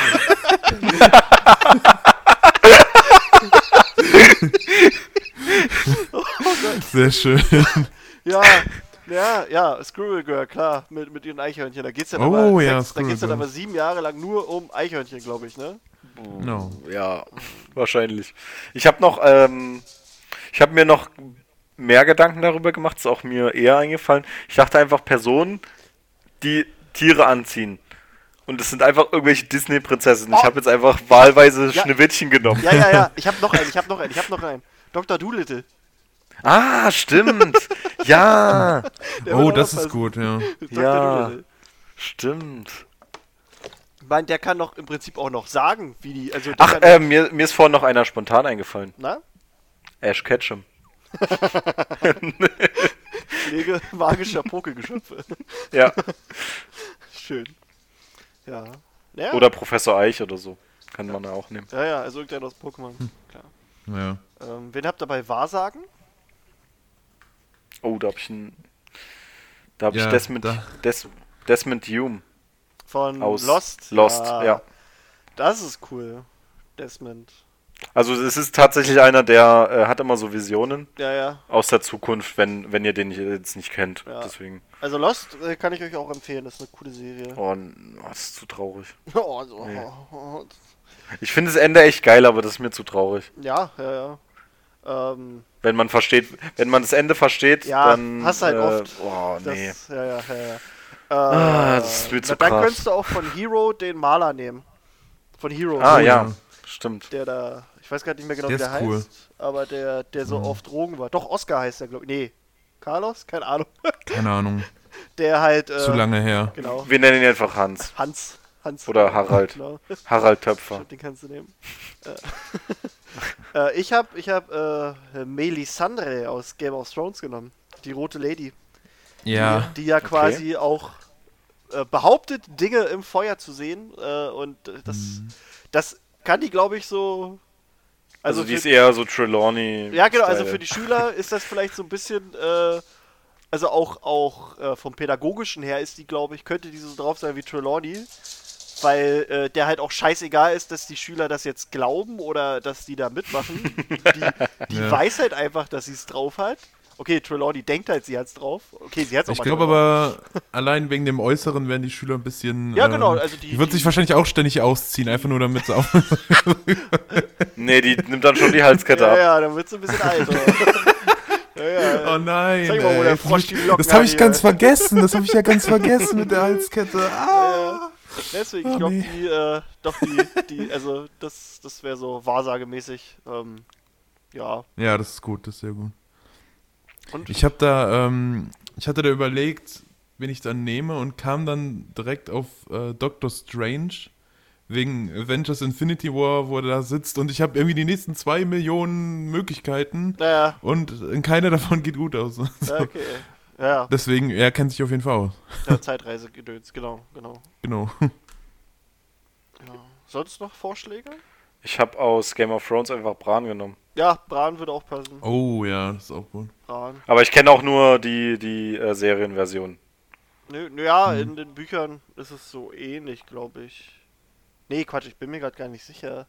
Sehr schön. Ja, ja, ja, Squirrel Girl, klar, mit, mit ihren Eichhörnchen. Da geht's dann Oh, aber, ja, sechs, da geht's dann aber sieben Jahre lang nur um Eichhörnchen, glaube ich, ne? No. Ja, wahrscheinlich. Ich habe noch, ähm, ich habe mir noch mehr Gedanken darüber gemacht, ist auch mir eher eingefallen. Ich dachte einfach Personen, die Tiere anziehen. Und es sind einfach irgendwelche Disney-Prinzessinnen. Ich Oh. habe jetzt einfach wahlweise Ja. Schneewittchen genommen. Ja, ja, ja. Ich habe noch einen, ich habe noch einen, ich habe noch einen. Dr. Doolittle. Ah, stimmt. ja, Der Oh, das ist gut, ja. Dr. Ja. Doolittle. stimmt. Ich meine, der kann doch im Prinzip auch noch sagen, wie die. Also Ach, äh, mir, mir ist vorhin noch einer spontan eingefallen. Na? Ash Ketchum. Pflege magischer Pokelgeschöpfe. Ja. Schön. Ja. ja. Oder Professor Eich oder so. Kann man ja auch nehmen. Ja, ja, also irgendeiner aus Pokémon. Hm. Klar. ja. Ähm, wen habt ihr bei Wahrsagen? Oh, da hab ich einen. Da hab Ja, ich Desmond, da- Des, Desmond Hume Von aus Lost. Lost, ja. Das ist cool. Desmond. Also es ist tatsächlich einer, der äh, hat immer so Visionen Ja, ja. aus der Zukunft, wenn, wenn ihr den jetzt nicht kennt. Ja. Deswegen. Also Lost äh, kann ich euch auch empfehlen, das ist eine coole Serie. Oh, oh, das ist zu traurig. Oh, so. Nee. oh, Ich finde das Ende echt geil, aber das ist mir zu traurig. Ja, ja, ja. Ähm, Wenn man versteht, wenn man das Ende versteht, Ja, dann. hast halt äh, oft. Oh, das, nee. Ja, ja, ja, ja. Äh, Ah, das ist mir zu na, Dann krass. könntest du auch von Hero den Maler nehmen. Von Hero. Ah, ja. ja. Stimmt. Der da, ich weiß gar nicht mehr genau, Der wie der ist cool. heißt, aber der, der so auf Drogen war. Doch, Oscar heißt der, glaube ich. Nee. Carlos? Keine Ahnung. Keine Ahnung. Der halt. Äh, Zu lange her. Genau. Wir nennen ihn einfach Hans. Hans. Hans. Oder Harald. Genau. Harald Töpfer. Den kannst du nehmen. äh, ich habe ich hab, äh, Melisandre aus Game of Thrones genommen. Die rote Lady. Ja. Die, die ja quasi auch äh, behauptet, Dinge im Feuer zu sehen. Äh, und das, Mhm. das kann die, glaube ich, so. Also, die für- ist eher so Trelawney. Ja, genau, also Style. für die Schüler ist das vielleicht so ein bisschen, äh, also auch, auch äh, vom pädagogischen her ist die, glaube ich, könnte die so drauf sein wie Trelawney. weil äh, der halt auch scheißegal ist, dass die Schüler das jetzt glauben oder dass die da mitmachen. Die, die Ja. weiß halt einfach, dass sie es drauf hat. Okay, Trelawney denkt halt, sie hat's drauf. Okay, sie hat's auch Ich glaube aber, allein wegen dem Äußeren werden die Schüler ein bisschen. Ja, genau, ähm, also die- die wird die- sich wahrscheinlich auch ständig ausziehen, einfach nur damit sie auch. Nee, die nimmt dann schon die Halskette Ja, ab. ja, dann wird's ein bisschen alt. ja, ja. oh nein. Zeig mal, wo der. Frosch die Locken das habe ich hat ganz hier. vergessen. Das habe ich ja ganz vergessen mit der Halskette. Ah. Deswegen, Oh, ich glaube, nee. die, äh, doch, die, die, also, das, das wäre so wahrsagemäßig. Ähm, ja. Ja, das ist gut, das ist sehr gut. Und? Ich habe da, ähm, ich hatte da überlegt, wen ich dann nehme und kam dann direkt auf äh, Doctor Strange wegen Avengers Infinity War, wo er da sitzt und ich habe irgendwie die nächsten zwei Millionen Möglichkeiten Naja, und keine davon geht gut aus. So. ja, okay. Ja, Deswegen, er kennt sich auf jeden Fall aus. ja Zeitreisegedöns, genau, genau. Genau. Ja. Sonst noch Vorschläge? Ich habe aus Game of Thrones einfach Bran genommen. Ja, Bran würde auch passen. Oh ja, das ist auch gut. Bran. Aber ich kenne auch nur die, die äh, Serienversion. Nö, nö, ja, Hm. in den Büchern ist es so ähnlich, glaube ich. Nee, Quatsch, ich bin mir gerade gar nicht sicher.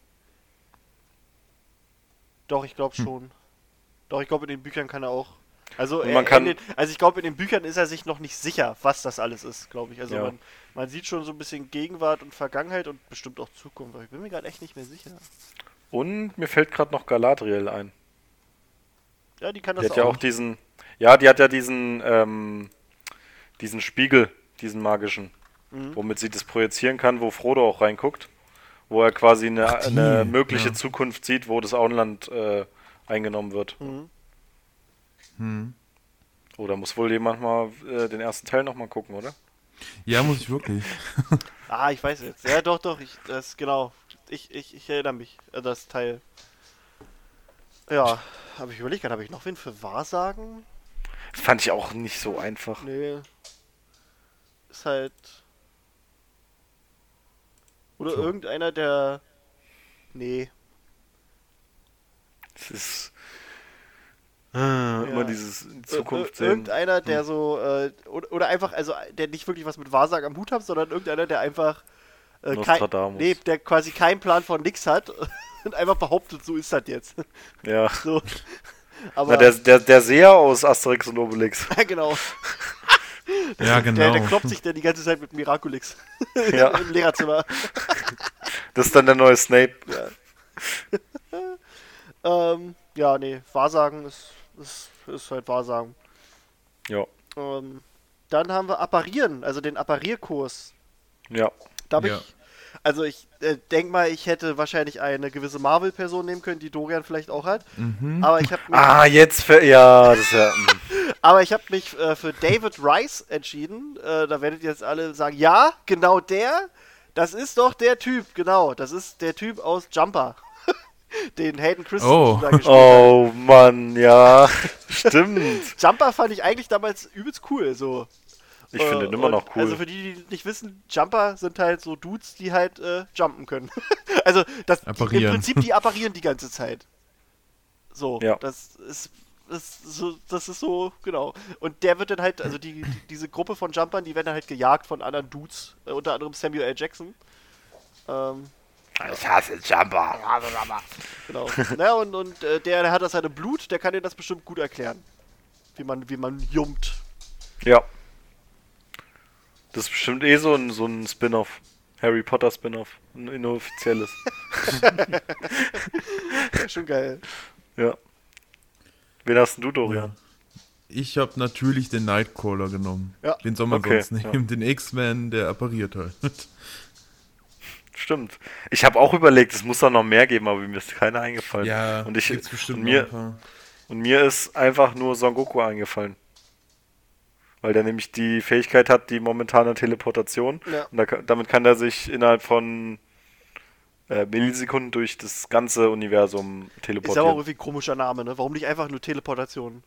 Doch, ich glaube Hm. schon. Doch, ich glaube, in den Büchern kann er auch. Also, er, man kann- den, also ich glaube, in den Büchern ist er sich noch nicht sicher, was das alles ist, glaube ich. Also Ja. man, man sieht schon so ein bisschen Gegenwart und Vergangenheit und bestimmt auch Zukunft, aber ich bin mir gerade echt nicht mehr sicher. Und mir fällt gerade noch Galadriel ein. Ja, die kann Die das hat ja auch. auch diesen. Ja, die hat ja diesen, ähm, diesen Spiegel, diesen magischen, Mhm. womit sie das projizieren kann, wo Frodo auch reinguckt. Wo er quasi eine, Ach, die, eine mögliche ja. Zukunft sieht, wo das Auenland äh, eingenommen wird. Mhm. Hm. Oder muss wohl jemand mal äh, den ersten Teil nochmal gucken, oder? Ja, muss ich wirklich. Ah, ich weiß jetzt. Ja, doch, doch, ich, das, genau. Ich, ich, ich erinnere mich an das Teil. Ja, habe ich überlegt, habe ich noch wen für Wahrsagen? Das fand ich auch nicht so einfach. Nee. Ist halt. Oder So. irgendeiner, der. Nee. Es ist äh, immer dieses Zukunft sehen. Irgendeiner, der so. Äh, oder, oder einfach, also der nicht wirklich was mit Wahrsagen am Hut hat, sondern irgendeiner, der einfach. Äh, kein, nee, der quasi keinen Plan von nix hat und einfach behauptet, so ist das jetzt. Ja. So. Aber. Na, der, der, der Seher aus Asterix und Obelix. ja, genau. Ja, Der, genau. der kloppt sich dann die ganze Zeit mit Miraculix Ja. im Lehrerzimmer. Das ist dann der neue Snape. Ähm, ja, nee, Wahrsagen ist, ist, ist halt Wahrsagen. Ja. Ähm, dann haben wir Apparieren, also den Apparierkurs. Ja. Da habe Ja. ich, also ich äh, denke mal, ich hätte wahrscheinlich eine gewisse Marvel-Person nehmen können, die Dorian vielleicht auch hat. Mhm. Aber ich habe mich, Ah, jetzt für. Ja, das ist ja. mm. aber ich habe mich äh, für David Rice entschieden. Äh, da werdet ihr jetzt alle sagen, ja, genau der. Das ist doch der Typ, genau. Das ist der Typ aus Jumper. Den Hayden Christensen Oh. da gespielt hat. Oh Mann, ja. Stimmt. Jumper fand ich eigentlich damals übelst cool, so. Ich finde Äh, ihn immer und- noch cool. Also für die, die nicht wissen, Jumper sind halt so Dudes, die halt äh, jumpen können. also das, die, im. Prinzip, die apparieren die ganze Zeit. So, Ja. das ist das, ist so, das ist so, genau. Und der wird dann halt, also die, die, diese Gruppe von Jumpern, die werden dann halt gejagt von anderen Dudes, äh, unter anderem Samuel L. Jackson. Ähm, ich hasse Jumper. genau. naja, und, und äh, der, der hat das halt im Blut, der kann dir das bestimmt gut erklären. Wie man, wie man jumpt. Ja. Das ist bestimmt eh so ein, so ein Spin-off. Harry Potter Spin-off. Ein inoffizielles. Ja, schon geil. ja. Wen hast denn du, Dorian? Ich habe natürlich den Nightcrawler genommen. Ja. Den soll man Okay, sonst nehmen. Den X-Men, der appariert halt. Stimmt. Ich habe auch überlegt, es muss da noch mehr geben, aber mir ist keiner eingefallen. ja, und ich gibt's bestimmt und noch mir, ein paar. und mir ist einfach nur Son Goku eingefallen. Weil der nämlich die Fähigkeit hat, die momentane Teleportation. Ja. Und da, damit kann er sich innerhalb von äh, Millisekunden durch das ganze Universum Ist aber auch teleportieren. irgendwie ein komischer Name, ne? Warum nicht einfach nur Teleportation?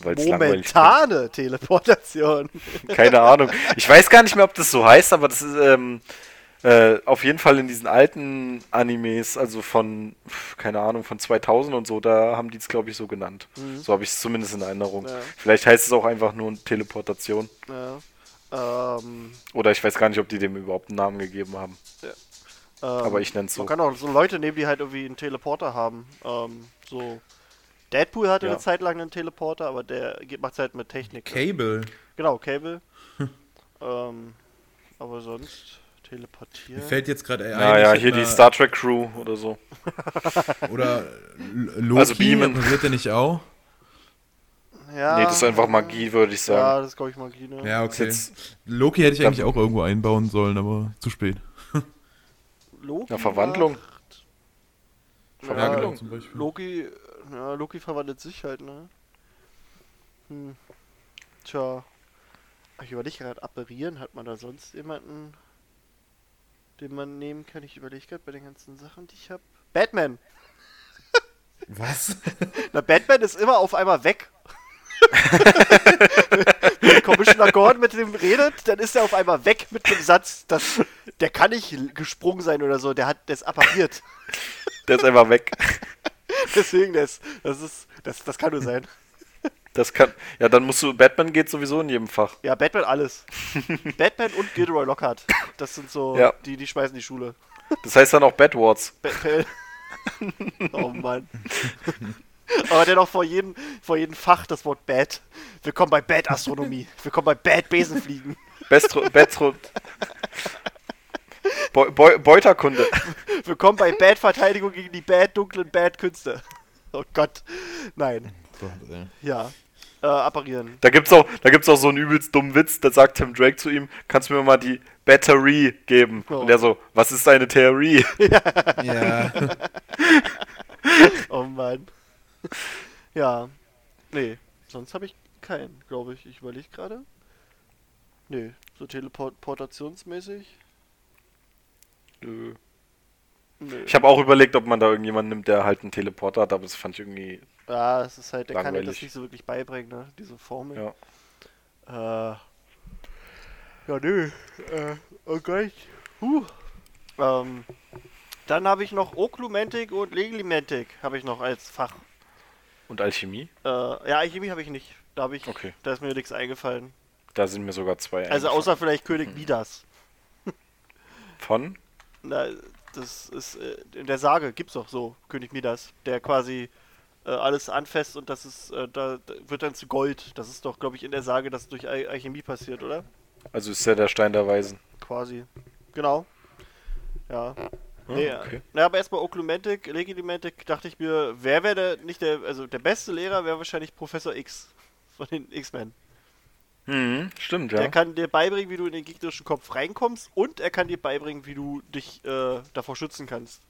weil's Momentane Teleportation. Keine Ahnung. Ich weiß gar nicht mehr, ob das so heißt, aber das ist ähm, äh, auf jeden Fall in diesen alten Animes, also von, keine Ahnung, von 2000 und so, da haben die es, glaube ich, so genannt. Mhm. So habe ich es zumindest in Erinnerung. Ja. Vielleicht heißt es auch einfach nur Teleportation. Ja. Ähm, Oder ich weiß gar nicht, ob die dem überhaupt einen Namen gegeben haben. ähm, Aber ich nenn's so. Man kann auch so Leute nehmen, die halt irgendwie einen Teleporter haben. Ähm, so. Deadpool hatte Ja. eine Zeit lang einen Teleporter, aber der macht halt mit Technik. Cable. Genau, Cable. ähm, aber sonst Mir teleportieren. fällt jetzt gerade ein. Naja, hier die Star Trek Crew oder so. Oder Loki, Also beamen. operiert er nicht auch? Ja, Nee, das ist einfach Magie, würde ich sagen. Ja, das ist glaube ich Magie, ne? Ja, okay. jetzt Loki hätte ich Dann- eigentlich auch irgendwo einbauen sollen, aber zu spät. Loki eine Verwandlung. macht- Verwandlung. Ja, zum Beispiel. Loki, ja, Loki verwandelt sich halt, ne? Hm. Tja. Ich überlege gerade, apparieren, hat man da sonst jemanden, den man nehmen kann? Ich überlege gerade bei den ganzen Sachen, die ich habe. Batman! Was? Na, Batman ist immer auf einmal weg. Wenn Commissioner Gordon mit dem redet, dann ist er auf einmal weg mit dem Satz, dass der kann nicht gesprungen sein oder so, der hat der ist appariert. Der ist einfach weg. Deswegen, das, das ist, das, das kann nur sein. Das kann. Ja, dann musst du. Batman geht sowieso in jedem Fach. Ja, Batman alles. Batman und Gilderoy Lockhart. Das sind so, Ja. die, die schmeißen die Schule. Das heißt dann auch Batwards. Batman. oh Mann. Aber dennoch vor jedem, vor jedem Fach das Wort Bad. Willkommen bei Bad Astronomie. Willkommen bei Bad Besenfliegen. Bestro, Bestro, Beu, Beu, Beuterkunde. Willkommen bei Bad Verteidigung gegen die Bad dunklen Bad Künste. Oh Gott. Nein. Ja. Äh, apparieren. Da gibt's auch, da gibt's auch so einen übelst dummen Witz, da sagt Tim Drake zu ihm, kannst du mir mal die Batterie geben? Oh. Und er so, was ist deine Theorie? Ja. Oh Mann. ja. Nee. Sonst habe ich keinen, glaube ich. Ich überlege gerade. Nee. So teleportationsmäßig. Nö. Nö. Ich habe auch überlegt, ob man da irgendjemanden nimmt, der halt einen Teleporter hat, aber das fand ich irgendwie, Ja, es ist halt, der kann dir das Langweilig. nicht so wirklich beibringen, ne? Diese Formel. ja. Äh. Ja, nö. Äh, okay. Huh. Ähm. Dann habe ich noch Oklumentik und Legilimentik habe ich noch als Fach. Und Alchemie? Äh, ja, Alchemie habe ich nicht. Da habe ich, Okay. da ist mir nichts eingefallen. Da sind mir sogar zwei Also außer vielleicht König Midas. Von? Na, das ist äh, in der Sage gibt's doch so König Midas, der quasi äh, alles anfasst und das ist äh, da, da wird dann zu Gold. Das ist doch, glaube ich, in der Sage, dass durch Al Alchemie passiert, oder? Also ist ja der Stein der Weisen. Quasi. Genau. Ja. Ah, nee, okay. Na, aber erstmal Oklumentik, Legilimentik, dachte ich mir, wer wäre der, nicht der, also der beste Lehrer wäre wahrscheinlich Professor X von den X-Men. Mhm, stimmt, ja. Der kann dir beibringen, wie du in den gegnerischen Kopf reinkommst und er kann dir beibringen, wie du dich äh, davor schützen kannst.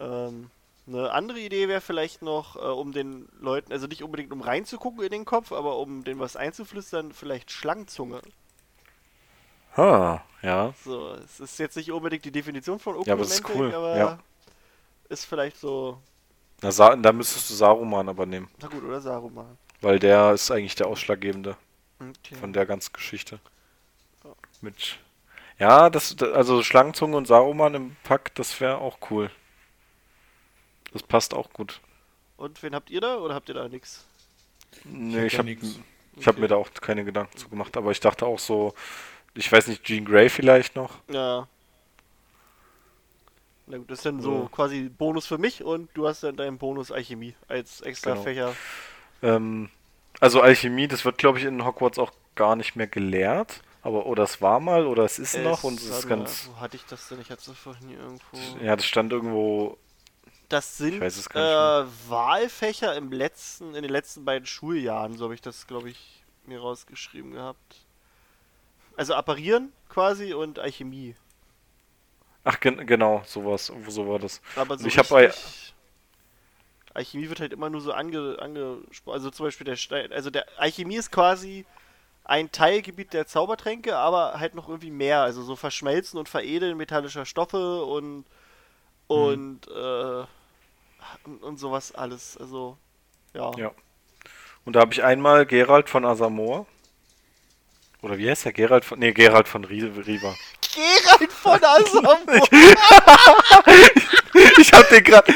Ähm, eine andere Idee wäre vielleicht noch, äh, um den Leuten, also nicht unbedingt um reinzugucken in den Kopf, aber um denen was einzuflüstern, vielleicht Schlangenzunge. Ha, ja. So, es ist jetzt nicht unbedingt die Definition von Ja, aber ist cool, aber ja. ist vielleicht so, Na, Sa da müsstest du Saruman aber nehmen. na gut, oder Saruman. Weil der ist eigentlich der Ausschlaggebende Okay. von der ganzen Geschichte. Mit. Ja, das, da- also Schlangenzunge und Saruman im Pack, das wäre auch cool. Das passt auch gut. Und wen habt ihr da oder habt ihr da nichts? Nee, ich habe nix. ich hab mir da auch keine Gedanken zu gemacht, aber ich dachte auch so, ich weiß nicht, Jean Grey vielleicht noch. Ja. Na gut, das ist dann so Ja. quasi Bonus für mich und du hast dann deinen Bonus Alchemie als extra Genau. Fächer. Ähm, also Alchemie, das wird glaube ich in Hogwarts auch gar nicht mehr gelehrt. Aber oder es war mal oder es ist noch und es ist ganz. Wo hatte ich das denn? Ich hatte es vorhin irgendwo. Ja, das stand irgendwo. Das sind äh, Wahlfächer im letzten, in den letzten beiden Schuljahren, so habe ich das, glaube ich, mir rausgeschrieben gehabt. Also Apparieren quasi und Alchemie. Ach gen genau, sowas, so war das. Aber so Ich hab bei- Alchemie wird halt immer nur so ange, angesprochen. Also zum Beispiel der Stein. Also der Alchemie ist quasi ein Teilgebiet der Zaubertränke, aber halt noch irgendwie mehr. Also so Verschmelzen und Veredeln metallischer Stoffe und und äh, und, und sowas alles. Also ja. Ja. Und da habe ich einmal Gerald von Asamor. Oder wie heißt der? Gerald von. Nee, Gerald von Ri- Riva. Gerald von Asambo. Ich hab den gerade.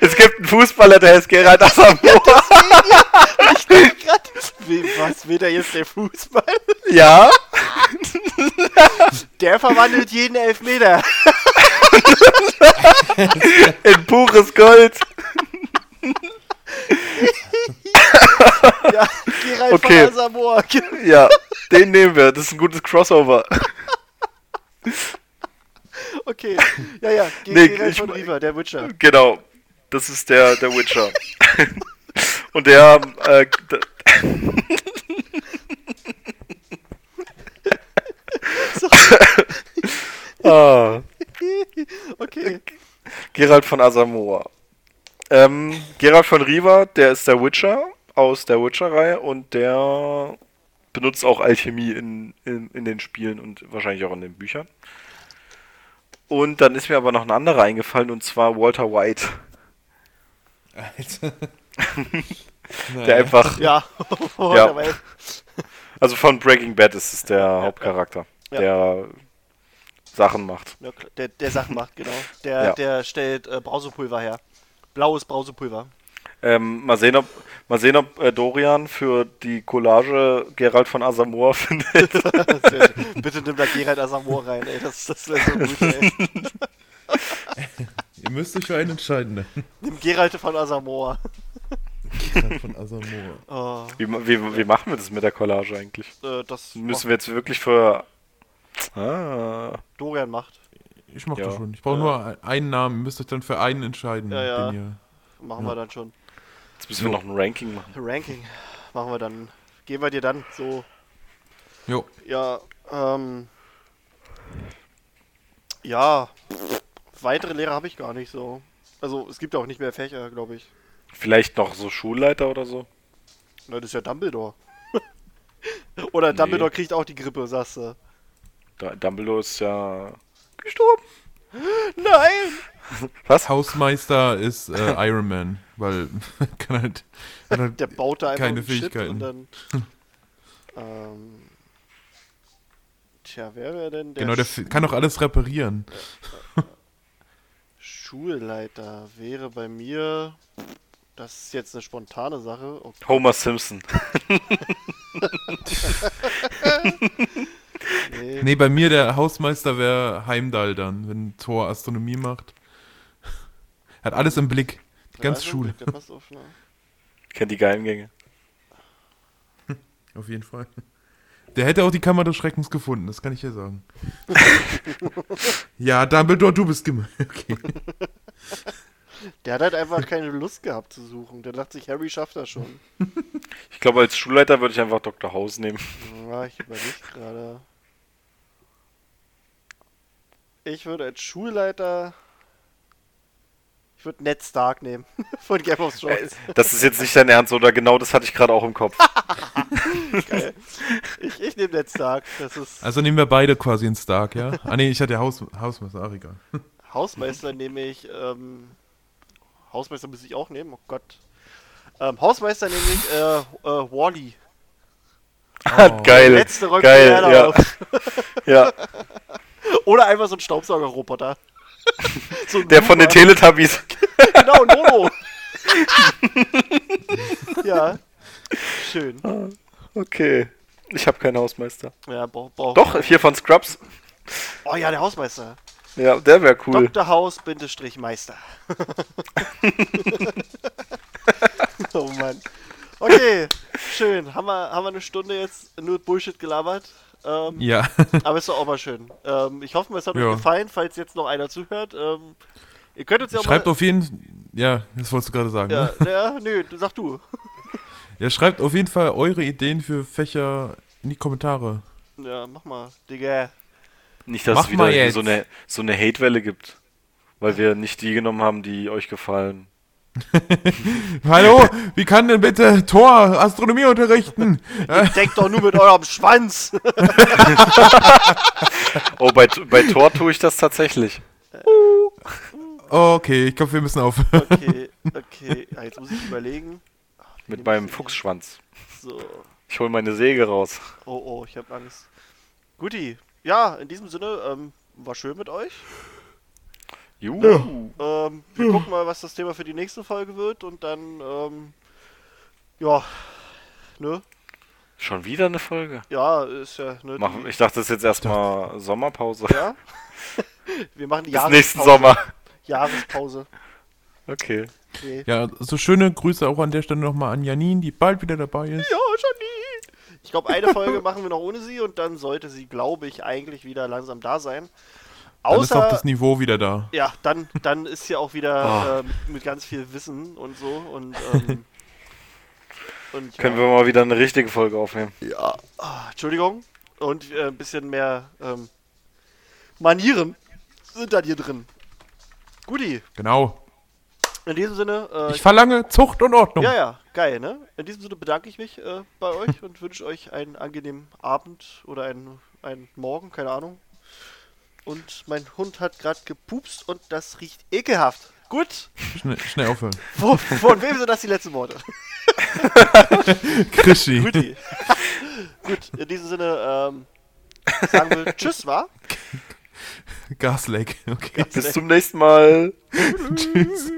Es gibt einen Fußballer, der heißt Gerald Asamor. ich dachte grad, Wie, was will der jetzt der Fußball? Ja, Der verwandelt jeden Elfmeter. in pures Gold. Ja, Gerald Okay. von Asamoah. Ja, den nehmen wir. Das ist ein gutes Crossover. Okay. Ja, ja. Ge Nee, Gerald von Riva, der Witcher. Genau. Das ist der, der Witcher. Und der, äh, ah, Okay. Gerald von Asamoah. Ähm, Gerald von Riva, der ist der Witcher aus der Witcher-Reihe und der benutzt auch Alchemie in, in, in den Spielen und wahrscheinlich auch in den Büchern. Und dann ist mir aber noch ein anderer eingefallen und zwar Walter White, Alter. der einfach, Ja. Ja. Dabei- also von Breaking Bad ist es der Hauptcharakter, Ja. der Sachen macht. Ja, der, der Sachen macht, genau. Der, Ja. der stellt äh, Brausepulver her. Blaues Brausepulver. Ähm, mal sehen, ob, mal sehen, ob äh, Dorian für die Collage Gerald von Asamoah findet. Bitte nimm da Gerald Asamoah rein, ey. Das, das wäre so gut, ey. Ihr müsst euch für einen entscheiden. ne? Nimm Gerald von Asamoah. Von Asamoah. Oh, Wie, wie, wie machen wir das mit der Collage eigentlich? äh, das Müssen wir jetzt wirklich für. Ah. Dorian macht. Ich mach Ja. das schon. Ich brauche Ja. nur ein- einen Namen. Ihr müsst euch dann für einen entscheiden, Ja, ja. den ihr. Machen wir dann schon. Jetzt müssen wir noch ein Ranking machen. Ranking. Machen wir dann. Geben wir dir dann so. Jo. Ja, ähm. Ja. Weitere Lehrer habe ich gar nicht so. Also es gibt auch nicht mehr Fächer, glaube ich. Vielleicht noch so Schulleiter oder so? Na, das ist ja Dumbledore. Oder Nee. Dumbledore kriegt auch die Grippe, sagst du. Dumbledore ist ja. gestorben. Nein! Was? Hausmeister ist äh, Iron Man, weil kann halt, kann halt Der baut da einfach Keine Fähigkeiten. und dann. ähm, tja, wer wäre denn der, genau, der Sch- f- kann auch alles reparieren. Schulleiter? Wäre bei mir. Das ist jetzt eine spontane Sache. Oh, Homer Simpson. Nee. Nee, bei mir der Hausmeister wäre Heimdall dann, wenn Thor Astronomie macht. Hat alles im Blick. Die ganze Also, Schule. Der passt auf, ne? Kennt die Geheimgänge. Auf jeden Fall. Der hätte auch die Kammer des Schreckens gefunden, das kann ich dir sagen. ja, Dumbledore, du bist gemein. Okay. Der hat halt einfach keine Lust gehabt zu suchen. Der dachte sich, Harry schafft das schon. Ich glaube, als Schulleiter würde ich einfach Dr. House nehmen. Ja, ich überlege gerade. Ich würde als Schulleiter. Ich würde Ned Stark nehmen. Von Game of Thrones. Das ist jetzt nicht dein Ernst, oder? Genau das hatte ich gerade auch im Kopf. Geil. Ich, ich nehme Ned Stark. Das ist. Also nehmen wir beide quasi einen Stark, ja? Ah nee, ich hatte Haus, Hausmeister, ach egal. Hausmeister nehme ich. Ähm, Hausmeister muss ich auch nehmen. Oh Gott. Ähm, Hausmeister nehme ich äh, äh, Wally. Oh. Geil. Letzte Geil, ja. auf. Ja, Oder einfach so ein Staubsaugerroboter. so der von den. Teletubbies. Genau, Nono. ja. Schön. Okay. Ich habe keinen Hausmeister. Ja, brauch, brauch. Doch, hier von Scrubs. Oh ja, der Hausmeister. Ja, der wäre cool. Dr. Haus, Bindestrich, Meister. oh Mann. Okay, schön. Haben wir, haben wir eine Stunde jetzt nur Bullshit gelabert. Ähm, Ja, Aber ist doch auch mal schön. Ähm, ich hoffe, es hat Ja. euch gefallen, falls jetzt noch einer zuhört. Ähm, ihr könnt uns ja auch schreibt mal... auf jeden Ja, das wolltest du gerade sagen. ja, Ne? ja, nö, sag du. ja, schreibt auf jeden Fall eure Ideen für Fächer in die Kommentare. Ja, mach mal, Digga. Nicht, dass Mach es wieder so eine, so eine Hate-Welle gibt. Weil wir nicht die genommen haben, die euch gefallen. Hallo, wie kann denn bitte Thor Astronomie unterrichten? Denkt doch nur mit eurem Schwanz. Oh, bei, bei Tor tue ich das tatsächlich. Okay, ich glaube, wir müssen auf. Okay, okay. Ja, jetzt muss ich überlegen. Mit meinem Fuchsschwanz. So. Ich hole meine Säge raus. Oh, oh, ich hab Angst. Guti. Ja, in diesem Sinne, ähm, war schön mit euch. Juhu. Ähm, wir gucken mal, was das Thema für die nächste Folge wird und dann, ähm, ja, ne? Schon wieder eine Folge? Ja, ist ja. Ne, Mach, ich dachte, das ist jetzt erstmal Sommerpause. ja. Wir machen die Bis nächsten Jahrespause. Sommer. Jahrespause. Okay. Nee. Ja, so schöne Grüße auch an der Stelle nochmal an Janine, die bald wieder dabei ist. Ja, Janine. Ich glaube, eine Folge machen wir noch ohne sie und dann sollte sie, glaube ich, eigentlich wieder langsam da sein. Dann ist auch Außer, das Niveau wieder da. ja, dann, dann ist sie auch wieder Ah. ähm, mit ganz viel Wissen und so und, ähm, und ja. Können wir mal wieder eine richtige Folge aufnehmen? Ja, ah, Entschuldigung. Und äh, ein bisschen mehr ähm, Manieren sind da hier drin. Guti, Genau. in diesem Sinne, äh, Ich verlange Zucht und Ordnung. ja, ja, geil, ne? In diesem Sinne bedanke ich mich äh, bei euch und wünsche euch einen angenehmen Abend oder einen, einen Morgen, keine Ahnung. Und mein Hund hat gerade gepupst und das riecht ekelhaft. Gut, Schnell, schnell aufhören. von, von wem sind das die letzten Worte? Krischi. Gut, in diesem Sinne, ähm, sagen wir Tschüss, wa? Gasleck. Okay. Bis zum nächsten Mal. Tschüss.